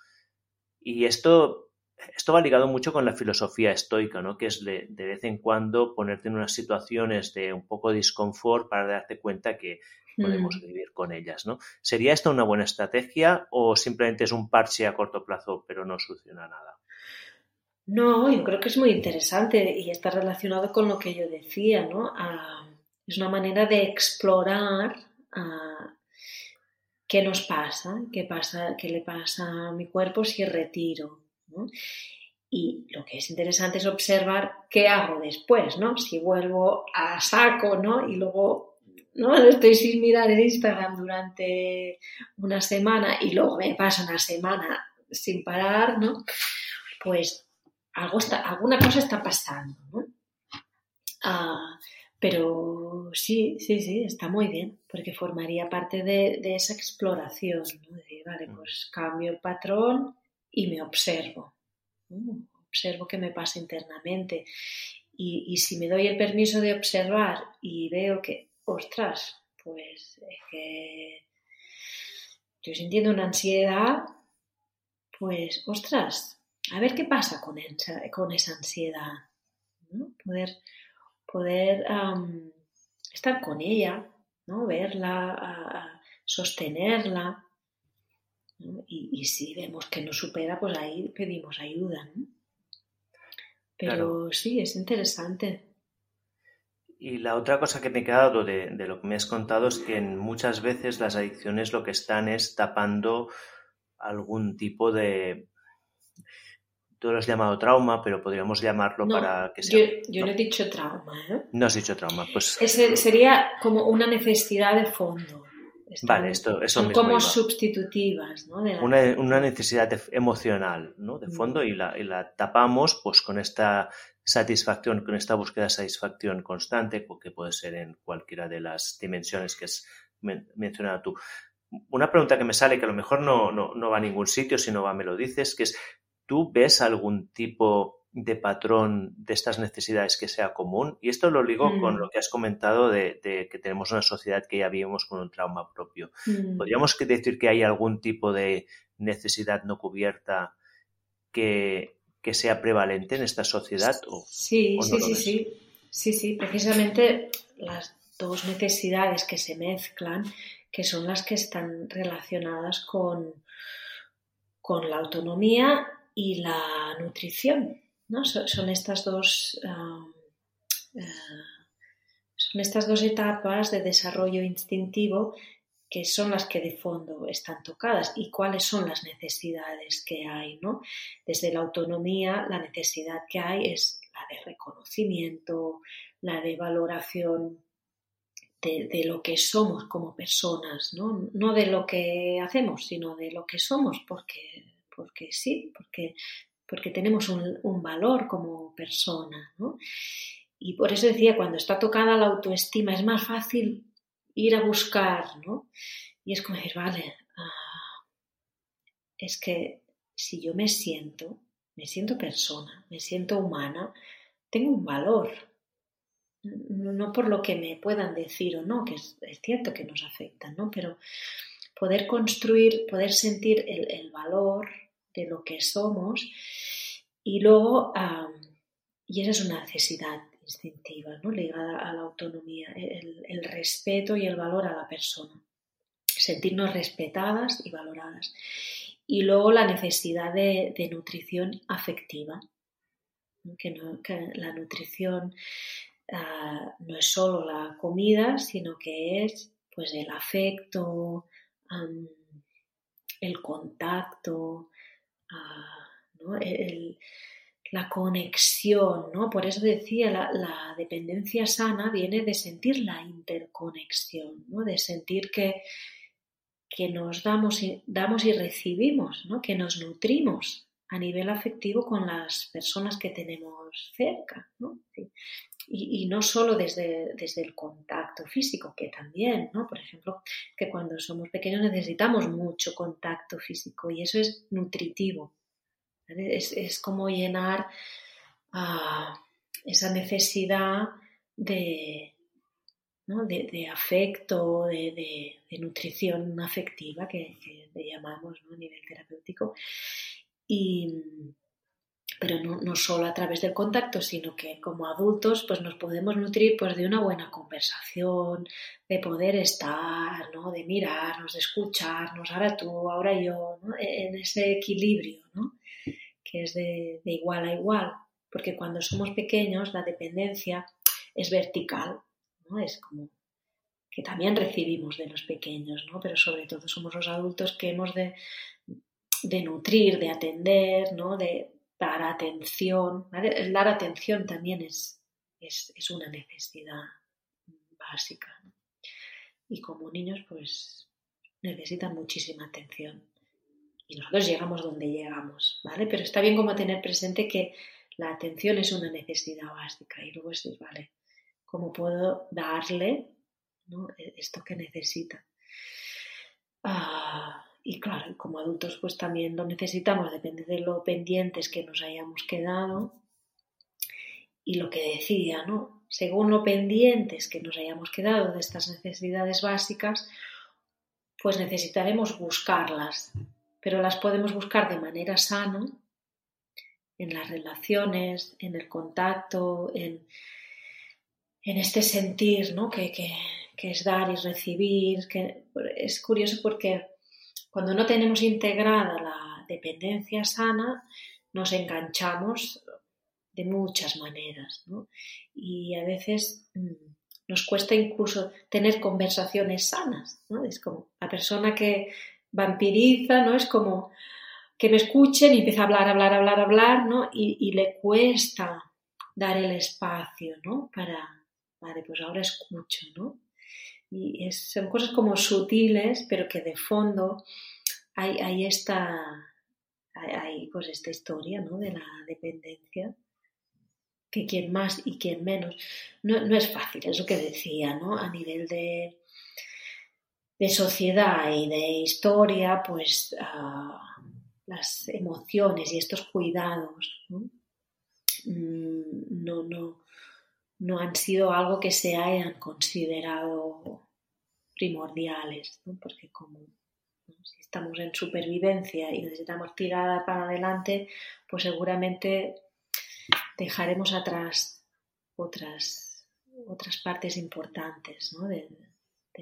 y esto, esto va ligado mucho con la filosofía estoica, ¿no? Que es de, de vez en cuando ponerte en unas situaciones de un poco de disconfort para darte cuenta que podemos mm. vivir con ellas, ¿no? ¿Sería esta una buena estrategia o simplemente es un parche a corto plazo pero no soluciona nada? No, yo creo que es muy interesante y está relacionado con lo que yo decía, ¿no? es una manera de explorar qué nos pasa, qué pasa, qué le pasa a mi cuerpo si retiro, Y lo que es interesante es observar qué hago después, ¿no? Si vuelvo a saco, ¿no? Y luego ¿no? Estoy sin mirar el Instagram durante una semana y luego me paso una semana sin parar, ¿no? Pues algo está, alguna cosa está pasando, ¿no? Ah, pero sí, sí, sí, está muy bien, porque formaría parte de, esa exploración, ¿no? De, vale, mm. pues cambio el patrón y me observo, observo qué me pasa internamente. y si me doy el permiso de observar y veo que ostras, pues es que estoy sintiendo una ansiedad, pues ostras, a ver qué pasa con esa, con esa ansiedad. Poder, poder estar con ella, ¿no? verla, sostenerla. Y, si vemos que no supera, pues ahí pedimos ayuda. Pero sí, es interesante. Y la otra cosa que me he quedado de, lo que me has contado es que muchas veces las adicciones lo que están es tapando algún tipo de... Tú lo has llamado trauma, pero podríamos llamarlo para que sea... Yo, no. he dicho trauma. ¿eh? No has dicho trauma, pues... sería como una necesidad de fondo. vale, esto, eso son como sustitutivas, ¿no? una, necesidad emocional, ¿no? De fondo y la, y la tapamos pues con esta satisfacción, con esta búsqueda de satisfacción constante, que puede ser en cualquiera de las dimensiones que has mencionado tú. Una pregunta que me sale, que a lo mejor no, no, va a ningún sitio, si no va, me lo dices, que es, ¿tú ves algún tipo de patrón de estas necesidades que sea común. Y esto lo ligo con mm. lo que has comentado de, que tenemos una sociedad que ya vivimos con un trauma propio. Mm. ¿Podríamos decir que hay algún tipo de necesidad no cubierta que, que sea prevalente en esta sociedad? O, sí, sí, sí, sí. Sí, sí, precisamente las dos necesidades que se mezclan, que son las que están relacionadas con, con la autonomía y la nutrición. ¿no? Son, estas dos. Eh, son estas dos etapas de desarrollo instintivo que son las que de fondo están tocadas y cuáles son las necesidades que hay, ¿no? Desde la autonomía, la necesidad que hay es la de reconocimiento, la de valoración de, de, lo que somos como personas, ¿no? no de lo que hacemos, sino de lo que somos, porque, porque sí, porque porque tenemos un, valor como persona. ¿no? Y por eso decía, cuando está tocada la autoestima es más fácil ir a buscar, ¿no? Y es como decir, vale, ah, es que si yo me siento, me siento persona, me siento humana, tengo un valor. No por lo que me puedan decir o no, que es, cierto que nos afecta, ¿no? Pero poder construir, poder sentir el valor de lo que somos y luego, y esa es una necesidad instintiva, ¿no? ligada a la autonomía, el, respeto y el valor a la persona, sentirnos respetadas y valoradas. Y luego la necesidad de, nutrición afectiva, que, la nutrición ah, no es solo la comida, sino que es pues el afecto, el contacto, la conexión, ¿no? Por eso decía, la, dependencia sana viene de sentir la interconexión, ¿no? De sentir que, que nos damos y, damos y recibimos, ¿no? Que nos nutrimos a nivel afectivo con las personas que tenemos cerca, ¿no? Y, no solo desde, desde, el contacto físico, que también, ¿no? Por ejemplo, que cuando somos pequeños necesitamos mucho contacto físico y eso es nutritivo. Es, como llenar ah, esa necesidad de, de, afecto, de, nutrición afectiva que, le llamamos a nivel terapéutico. Y, pero no, no, solo a través del contacto, sino que como adultos pues nos podemos nutrir pues de una buena conversación, de poder estar, ¿no? de mirarnos, de escucharnos, ahora tú, ahora yo, en ese equilibrio ¿no? que es de, de igual a igual, porque cuando somos pequeños la dependencia es vertical, ¿no? es como que también recibimos de los pequeños, ¿no? pero sobre todo somos los adultos que hemos de, de nutrir, de atender, ¿no? de dar atención. El dar atención también es, es, una necesidad básica. Y como niños, pues necesitan muchísima atención. Y nosotros llegamos donde llegamos, ¿vale? Pero está bien como tener presente que la atención es una necesidad básica. Y luego decir, vale, ¿cómo puedo darle esto que necesita? Ah, y claro, como adultos pues también lo necesitamos, depende de lo pendientes que nos hayamos quedado. Y lo que decía, ¿no? Según lo pendientes que nos hayamos quedado de estas necesidades básicas, pues necesitaremos buscarlas, pero las podemos buscar de manera sana en las relaciones, en el contacto, en, en este sentir, ¿no? Que, que es dar y recibir, que es curioso porque cuando no tenemos integrada la dependencia sana, nos enganchamos de muchas maneras, ¿no? Y a veces mm, nos cuesta incluso tener conversaciones sanas, ¿no? Es como la persona que vampiriza, ¿no? Es como que me escuchen y empieza a hablar, hablar, hablar, hablar, ¿no? Y, y le cuesta dar el espacio, ¿no? Para, vale, pues ahora escucho, ¿no? Y son cosas como sutiles, pero que de fondo hay, hay esta, hay, pues esta historia ¿no? de la dependencia, que quien más y quien menos. No, no es fácil, es lo que decía, ¿no? A nivel de, de sociedad y de historia, pues ah, las emociones y estos cuidados mm, no, no, no han sido algo que se hayan considerado primordiales, porque como si estamos en supervivencia y necesitamos tirar para adelante, pues seguramente dejaremos atrás otras, otras partes importantes de,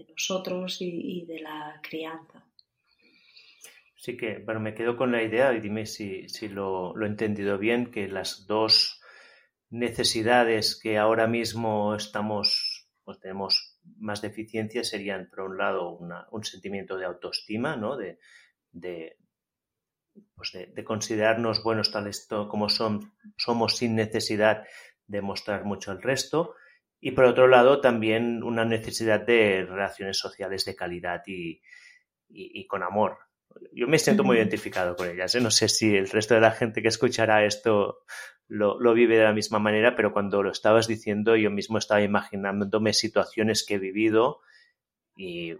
nosotros y, de la crianza. Sí que, bueno, me quedo con la idea, y dime si, lo, lo, he entendido bien, que las dos necesidades que ahora mismo estamos, pues tenemos más deficiencias serían, por un lado, un sentimiento de autoestima, ¿no? De, de, pues de, considerarnos buenos tales como son, somos sin necesidad de mostrar mucho al resto. Y por otro lado, también una necesidad de relaciones sociales de calidad y, y, con amor. Yo me siento muy identificado con ellas. ¿eh? No sé si el resto de la gente que escuchará esto lo, lo, vive de la misma manera, pero cuando lo estabas diciendo yo mismo estaba imaginándome situaciones que he vivido y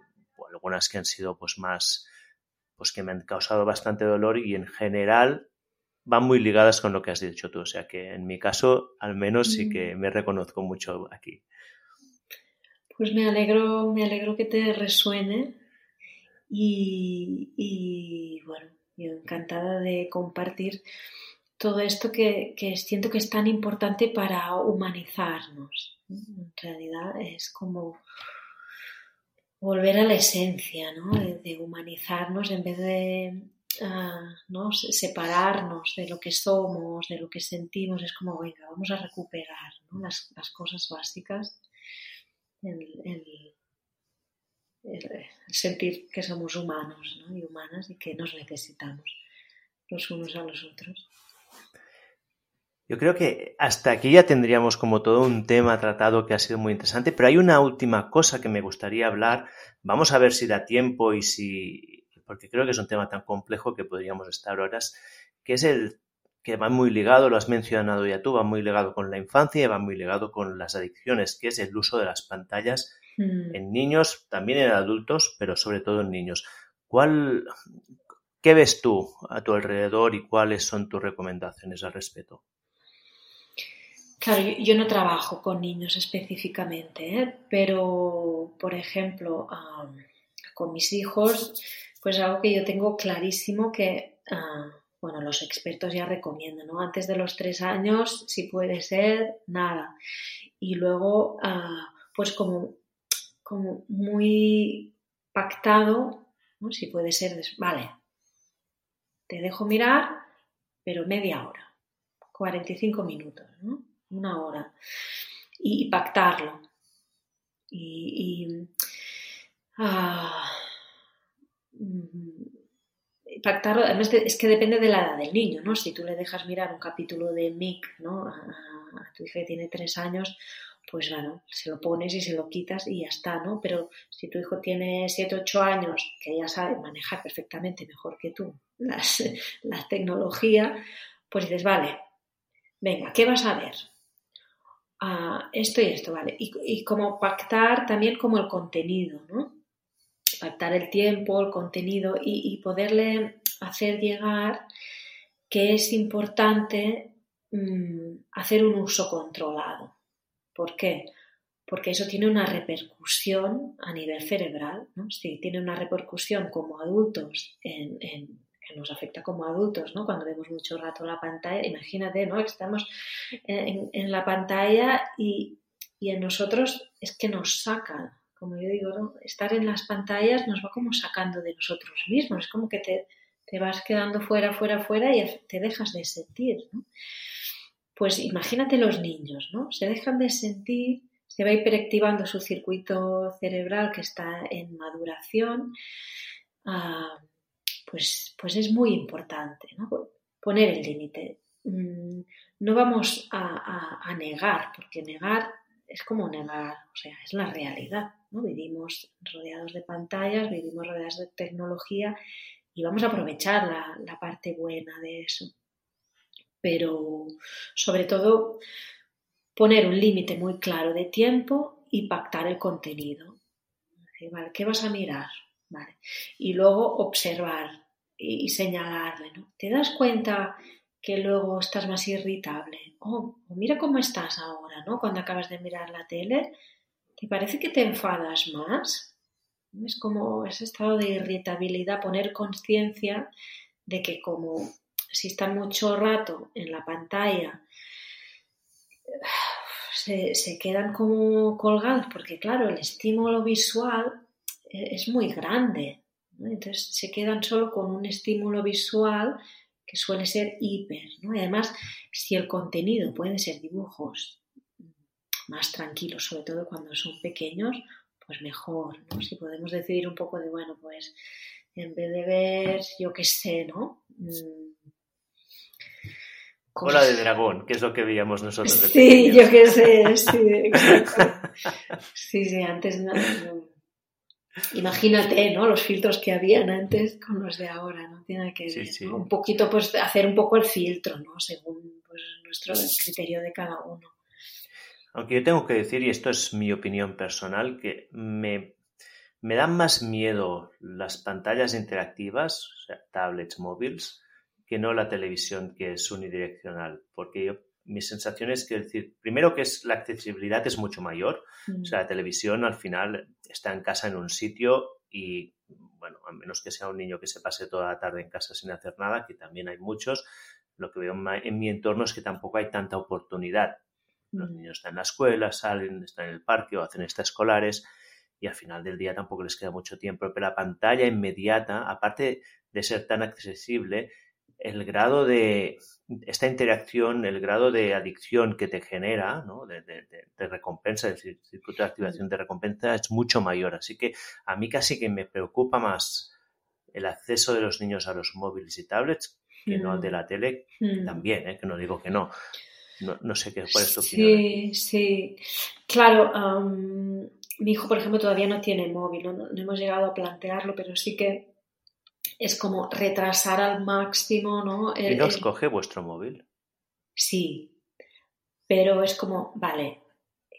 algunas que han sido pues más, pues que me han causado bastante dolor y en general van muy ligadas con lo que has dicho tú. O sea que en mi caso al menos sí que mm. me reconozco mucho aquí. Pues me alegro, me alegro que te resuene y, y bueno, yo encantada de compartir todo esto que, siento que es tan importante para humanizarnos. En realidad es como volver a la esencia, ¿no? de, humanizarnos en vez de ah, ¿no? separarnos de lo que somos, de lo que sentimos. Es como, venga, vamos a recuperar las, cosas básicas, el, sentir que somos humanos y humanas y que nos necesitamos los unos a los otros. Yo creo que hasta aquí ya tendríamos como todo un tema tratado que ha sido muy interesante, pero hay una última cosa que me gustaría hablar. Vamos a ver si da tiempo y si, porque creo que es un tema tan complejo que podríamos estar horas, que es el que va muy ligado, lo has mencionado ya tú, va muy ligado con la infancia y va muy ligado con las adicciones, que es el uso de las pantallas mm. en niños, también en adultos, pero sobre todo en niños. ¿Cuál, ¿Qué ves tú a tu alrededor y cuáles son tus recomendaciones al respecto? Claro, yo, no trabajo con niños específicamente, ¿eh? pero, por ejemplo, con mis hijos, pues algo que yo tengo clarísimo que, ah, bueno, los expertos ya recomiendan, ¿no? Antes de los tres años, si puede ser, nada. Y luego, ah, pues como, como muy pactado. Si puede ser, vale, te dejo mirar, pero media hora, 45 minutos, ¿no? Una hora, y, pactarlo. Y, ah, mm, pactarlo, además es que depende de la edad del niño, ¿no? Si tú le dejas mirar un capítulo de Mick, ¿no? A, tu hija que tiene tres años, pues bueno, se lo pones y se lo quitas y ya está, ¿no? Pero si tu hijo tiene siete, ocho años, que ya sabe manejar perfectamente mejor que tú las, la tecnología, pues dices, vale, venga, ¿qué vas a ver? Esto y esto, ¿vale? Y, como pactar también como el contenido, ¿no? Pactar el tiempo, el contenido y, poderle hacer llegar que es importante mm, hacer un uso controlado. ¿Por qué? Porque eso tiene una repercusión a nivel cerebral, ¿no? Sí, tiene una repercusión como adultos en nos afecta como adultos, ¿no? Cuando vemos mucho rato la pantalla, imagínate, ¿no? Estamos en, la pantalla y, en nosotros es que nos sacan, como yo digo. Estar en las pantallas nos va como sacando de nosotros mismos, es como que te, te vas quedando fuera, fuera, fuera y te dejas de sentir. Pues imagínate los niños, ¿no? Se dejan de sentir, se va hiperactivando su circuito cerebral que está en maduración. Ah, pues, pues es muy importante poner el límite. Mm, no vamos a, negar, porque negar es como negar, o sea, es la realidad. ¿no? Vivimos rodeados de pantallas, vivimos rodeados de tecnología y vamos a aprovechar la parte buena de eso. Pero sobre todo poner un límite muy claro de tiempo y pactar el contenido. ¿Qué vas a mirar? Y luego observar y, señalarle, ¿no? ¿Te das cuenta que luego estás más irritable. Oh, mira cómo estás ahora, ¿no? Cuando acabas de mirar la tele, ¿te parece que te enfadas más? Es como ese estado de irritabilidad, poner conciencia de que como si están mucho rato en la pantalla, se, se quedan como colgados, porque claro, el estímulo visual es muy grande. Entonces se quedan solo con un estímulo visual que suele ser hiper. ¿no? Y además, si el contenido puede ser dibujos más tranquilos, sobre todo cuando son pequeños, pues mejor. ¿no? Si podemos decidir un poco de, bueno, pues en vez de ver, yo qué sé, ¿no? Mm, Cola de dragón, que es lo que veíamos nosotros de Sí, yo qué sé, sí, exacto. Sí, sí, antes no, Imagínate, ¿no? Los filtros que habían antes con los de ahora, ¿no? Tiene que ver, Un poquito, pues, hacer un poco el filtro, ¿no? Según pues, nuestro criterio de cada uno. Aunque yo tengo que decir, y esto es mi opinión personal, que me, me dan más miedo las pantallas interactivas, o sea, tablets, móviles, que no la televisión que es unidireccional, porque yo mi sensación es que, decir, primero que es la accesibilidad es mucho mayor. O sea, la televisión al final está en casa en un sitio y, bueno, a menos que sea un niño que se pase toda la tarde en casa sin hacer nada, que también hay muchos, lo que veo en mi entorno es que tampoco hay tanta oportunidad. Los niños están en la escuela, salen, están en el parque o hacen extraescolares y al final del día tampoco les queda mucho tiempo. Pero la pantalla inmediata, aparte de ser tan accesible, el grado de esta interacción, el grado de adicción que te genera, ¿no? de, recompensa, el circuito de activación de recompensa es mucho mayor. Así que a mí casi que me preocupa más el acceso de los niños a los móviles y tablets que no al de la tele, mm. también, ¿eh? que no digo que no. No, sé qué, cuál es tu opinión. Sí, sí. Claro, mi hijo, por ejemplo, todavía no tiene móvil, no hemos llegado a plantearlo, pero sí que es como retrasar al máximo, ¿no? ¿Y no os coge vuestro móvil? Sí, pero es como, vale,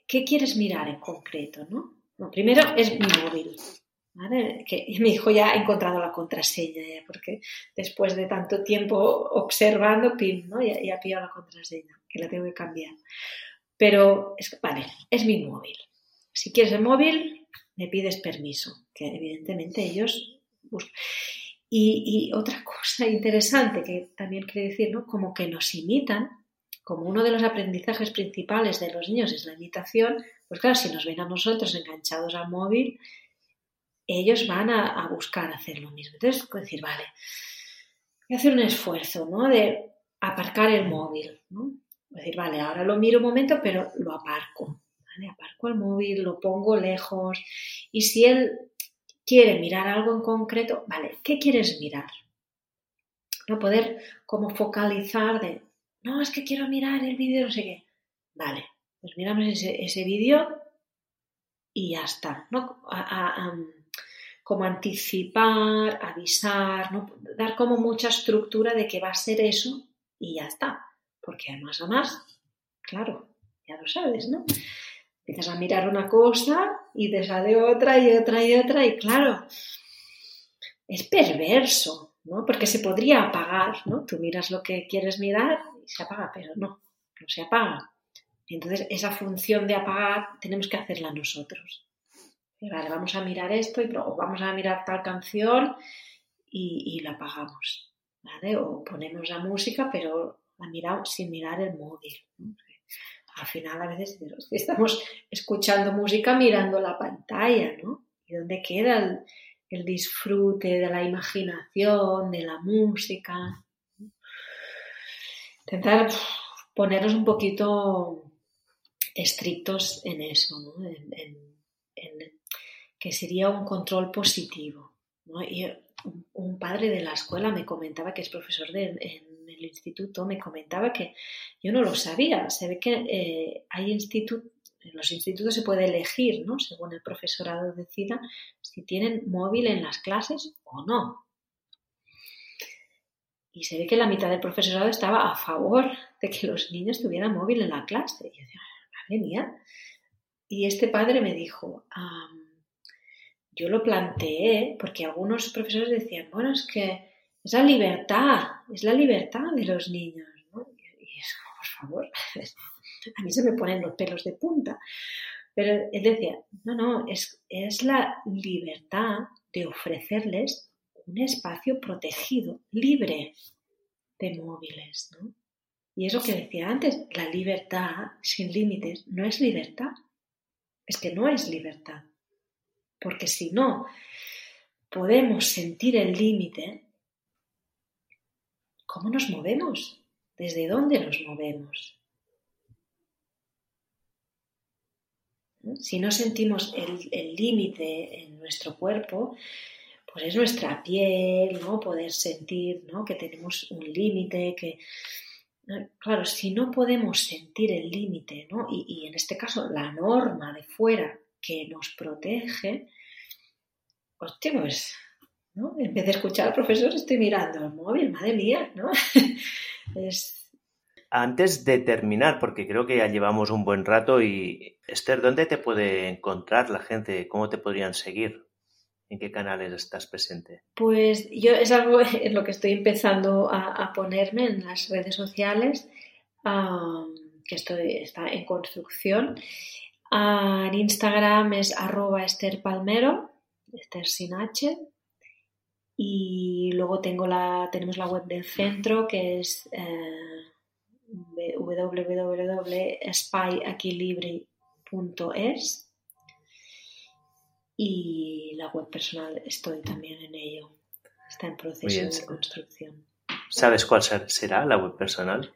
¿qué quieres mirar en concreto, no? primero es mi móvil, ¿vale? Que mi hijo ya ha encontrado la contraseña, porque después de tanto tiempo observando, pin, ¿no? Ya, ya ha pillado la contraseña, que la tengo que cambiar. Pero, es, vale, es mi móvil. Si quieres el móvil, me pides permiso, que evidentemente ellos buscan. Y, otra cosa interesante que también quiere decir, ¿no? Como que nos imitan, como uno de los aprendizajes principales de los niños es la imitación, pues claro, si nos ven a nosotros enganchados al móvil, ellos van a, buscar hacer lo mismo. Entonces, decir, vale, voy a hacer un esfuerzo, ¿no? De aparcar el móvil, ¿no? decir, vale, ahora lo miro un momento, pero lo aparco. ¿vale? Aparco el móvil, lo pongo lejos. Y si él quiere mirar algo en concreto, vale, ¿qué quieres mirar? No poder como focalizar de, no, es que quiero mirar el vídeo, no sé qué. Vale, pues miramos ese, vídeo y ya está, ¿no? como anticipar, avisar, ¿no? dar como mucha estructura de que va a ser eso y ya está. Porque además, además, claro, ya lo sabes, ¿no? Empiezas a mirar una cosa y te sale otra y otra y otra y claro, es perverso, ¿no? Porque se podría apagar, ¿no? Tú miras lo que quieres mirar y se apaga, pero no, no se apaga. Entonces, esa función de apagar tenemos que hacerla nosotros. Vale, vamos a mirar esto y o vamos a mirar tal canción y, la apagamos. ¿vale? O ponemos la música, pero la miramos sin mirar el móvil. Al final a veces estamos escuchando música mirando la pantalla, ¿no? ¿Y dónde queda el, disfrute de la imaginación, de la música? Intentar ponernos un poquito estrictos en eso, ¿no? En, que sería un control positivo. ¿no? Y un padre de la escuela me comentaba que es profesor de, el instituto me comentaba que yo no lo sabía. Se ve que eh, hay institutos, en los institutos se puede elegir, ¿no? Según el profesorado decida, si tienen móvil en las clases o no. Y se ve que la mitad del profesorado estaba a favor de que los niños tuvieran móvil en la clase. Y yo decía, madre mía. Y este padre me dijo, yo lo planteé porque algunos profesores decían, bueno, es que es la libertad, es la libertad de los niños. favor, a mí se me ponen los pelos de punta. Pero él decía, no, no, es, es la libertad de ofrecerles un espacio protegido, libre de móviles, ¿no? Y eso que decía antes, la libertad sin límites no es libertad. Es que no es libertad. Porque si no podemos sentir el límite, ¿cómo nos movemos? ¿Desde dónde nos movemos? Si no sentimos el límite en nuestro cuerpo, pues es nuestra piel, ¿no? Poder sentir, ¿no? Que tenemos un límite, que... Claro, si no podemos sentir el límite, ¿no? Y, en este caso la norma de fuera que nos protege, hostia, pues, ¿no? En vez de escuchar al profesor estoy mirando el móvil, madre mía, ¿no? es... Antes de terminar, porque creo que ya llevamos un buen rato y Esther, ¿dónde te puede encontrar la gente? ¿Cómo te podrían seguir? ¿En qué canales estás presente? Pues yo es algo en lo que estoy empezando a, ponerme en las redes sociales, que estoy, está en construcción. en Instagram es arroba Esther Palmero, Esther sin H. Y luego tengo la, tenemos la web del centro que es eh, www.spyaquilibre.es y la web personal estoy también en ello. Está en proceso de construcción. ¿Sabes cuál será la web personal?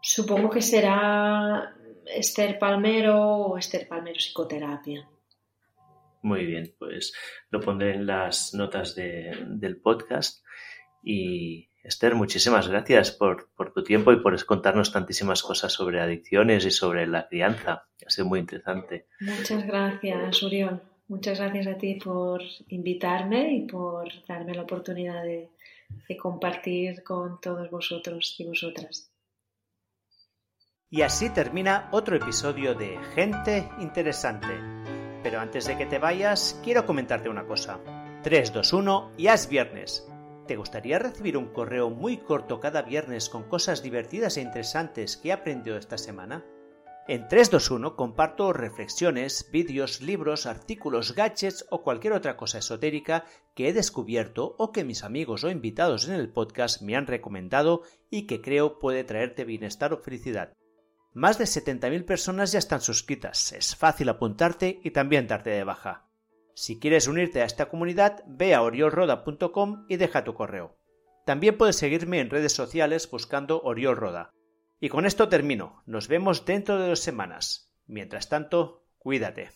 Supongo que será Esther Palmero o Esther Palmero Psicoterapia. Muy bien, pues lo pondré en las notas del podcast. Y Esther, muchísimas gracias por, por, tu tiempo y por contarnos tantísimas cosas sobre adicciones y sobre la crianza. Ha sido muy interesante. Muchas gracias, Uriol. Muchas gracias a ti por invitarme y por darme la oportunidad de, compartir con todos vosotros y vosotras. Y así termina otro episodio de Gente Interesante. Pero antes de que te vayas, quiero comentarte una cosa. 3, 2, 1, ya es viernes. ¿Te gustaría recibir un correo muy corto cada viernes con cosas divertidas e interesantes que he aprendido esta semana? En 321 comparto reflexiones, vídeos, libros, artículos, gadgets o cualquier otra cosa esotérica que he descubierto o que mis amigos o invitados en el podcast me han recomendado y que creo puede traerte bienestar o felicidad. Más de 70.000 personas ya están suscritas, es fácil apuntarte y también darte de baja. Si quieres unirte a esta comunidad, ve a oriolroda.com y deja tu correo. También puedes seguirme en redes sociales buscando Oriol Roda. Y con esto termino. Nos vemos dentro de dos semanas. Mientras tanto, cuídate.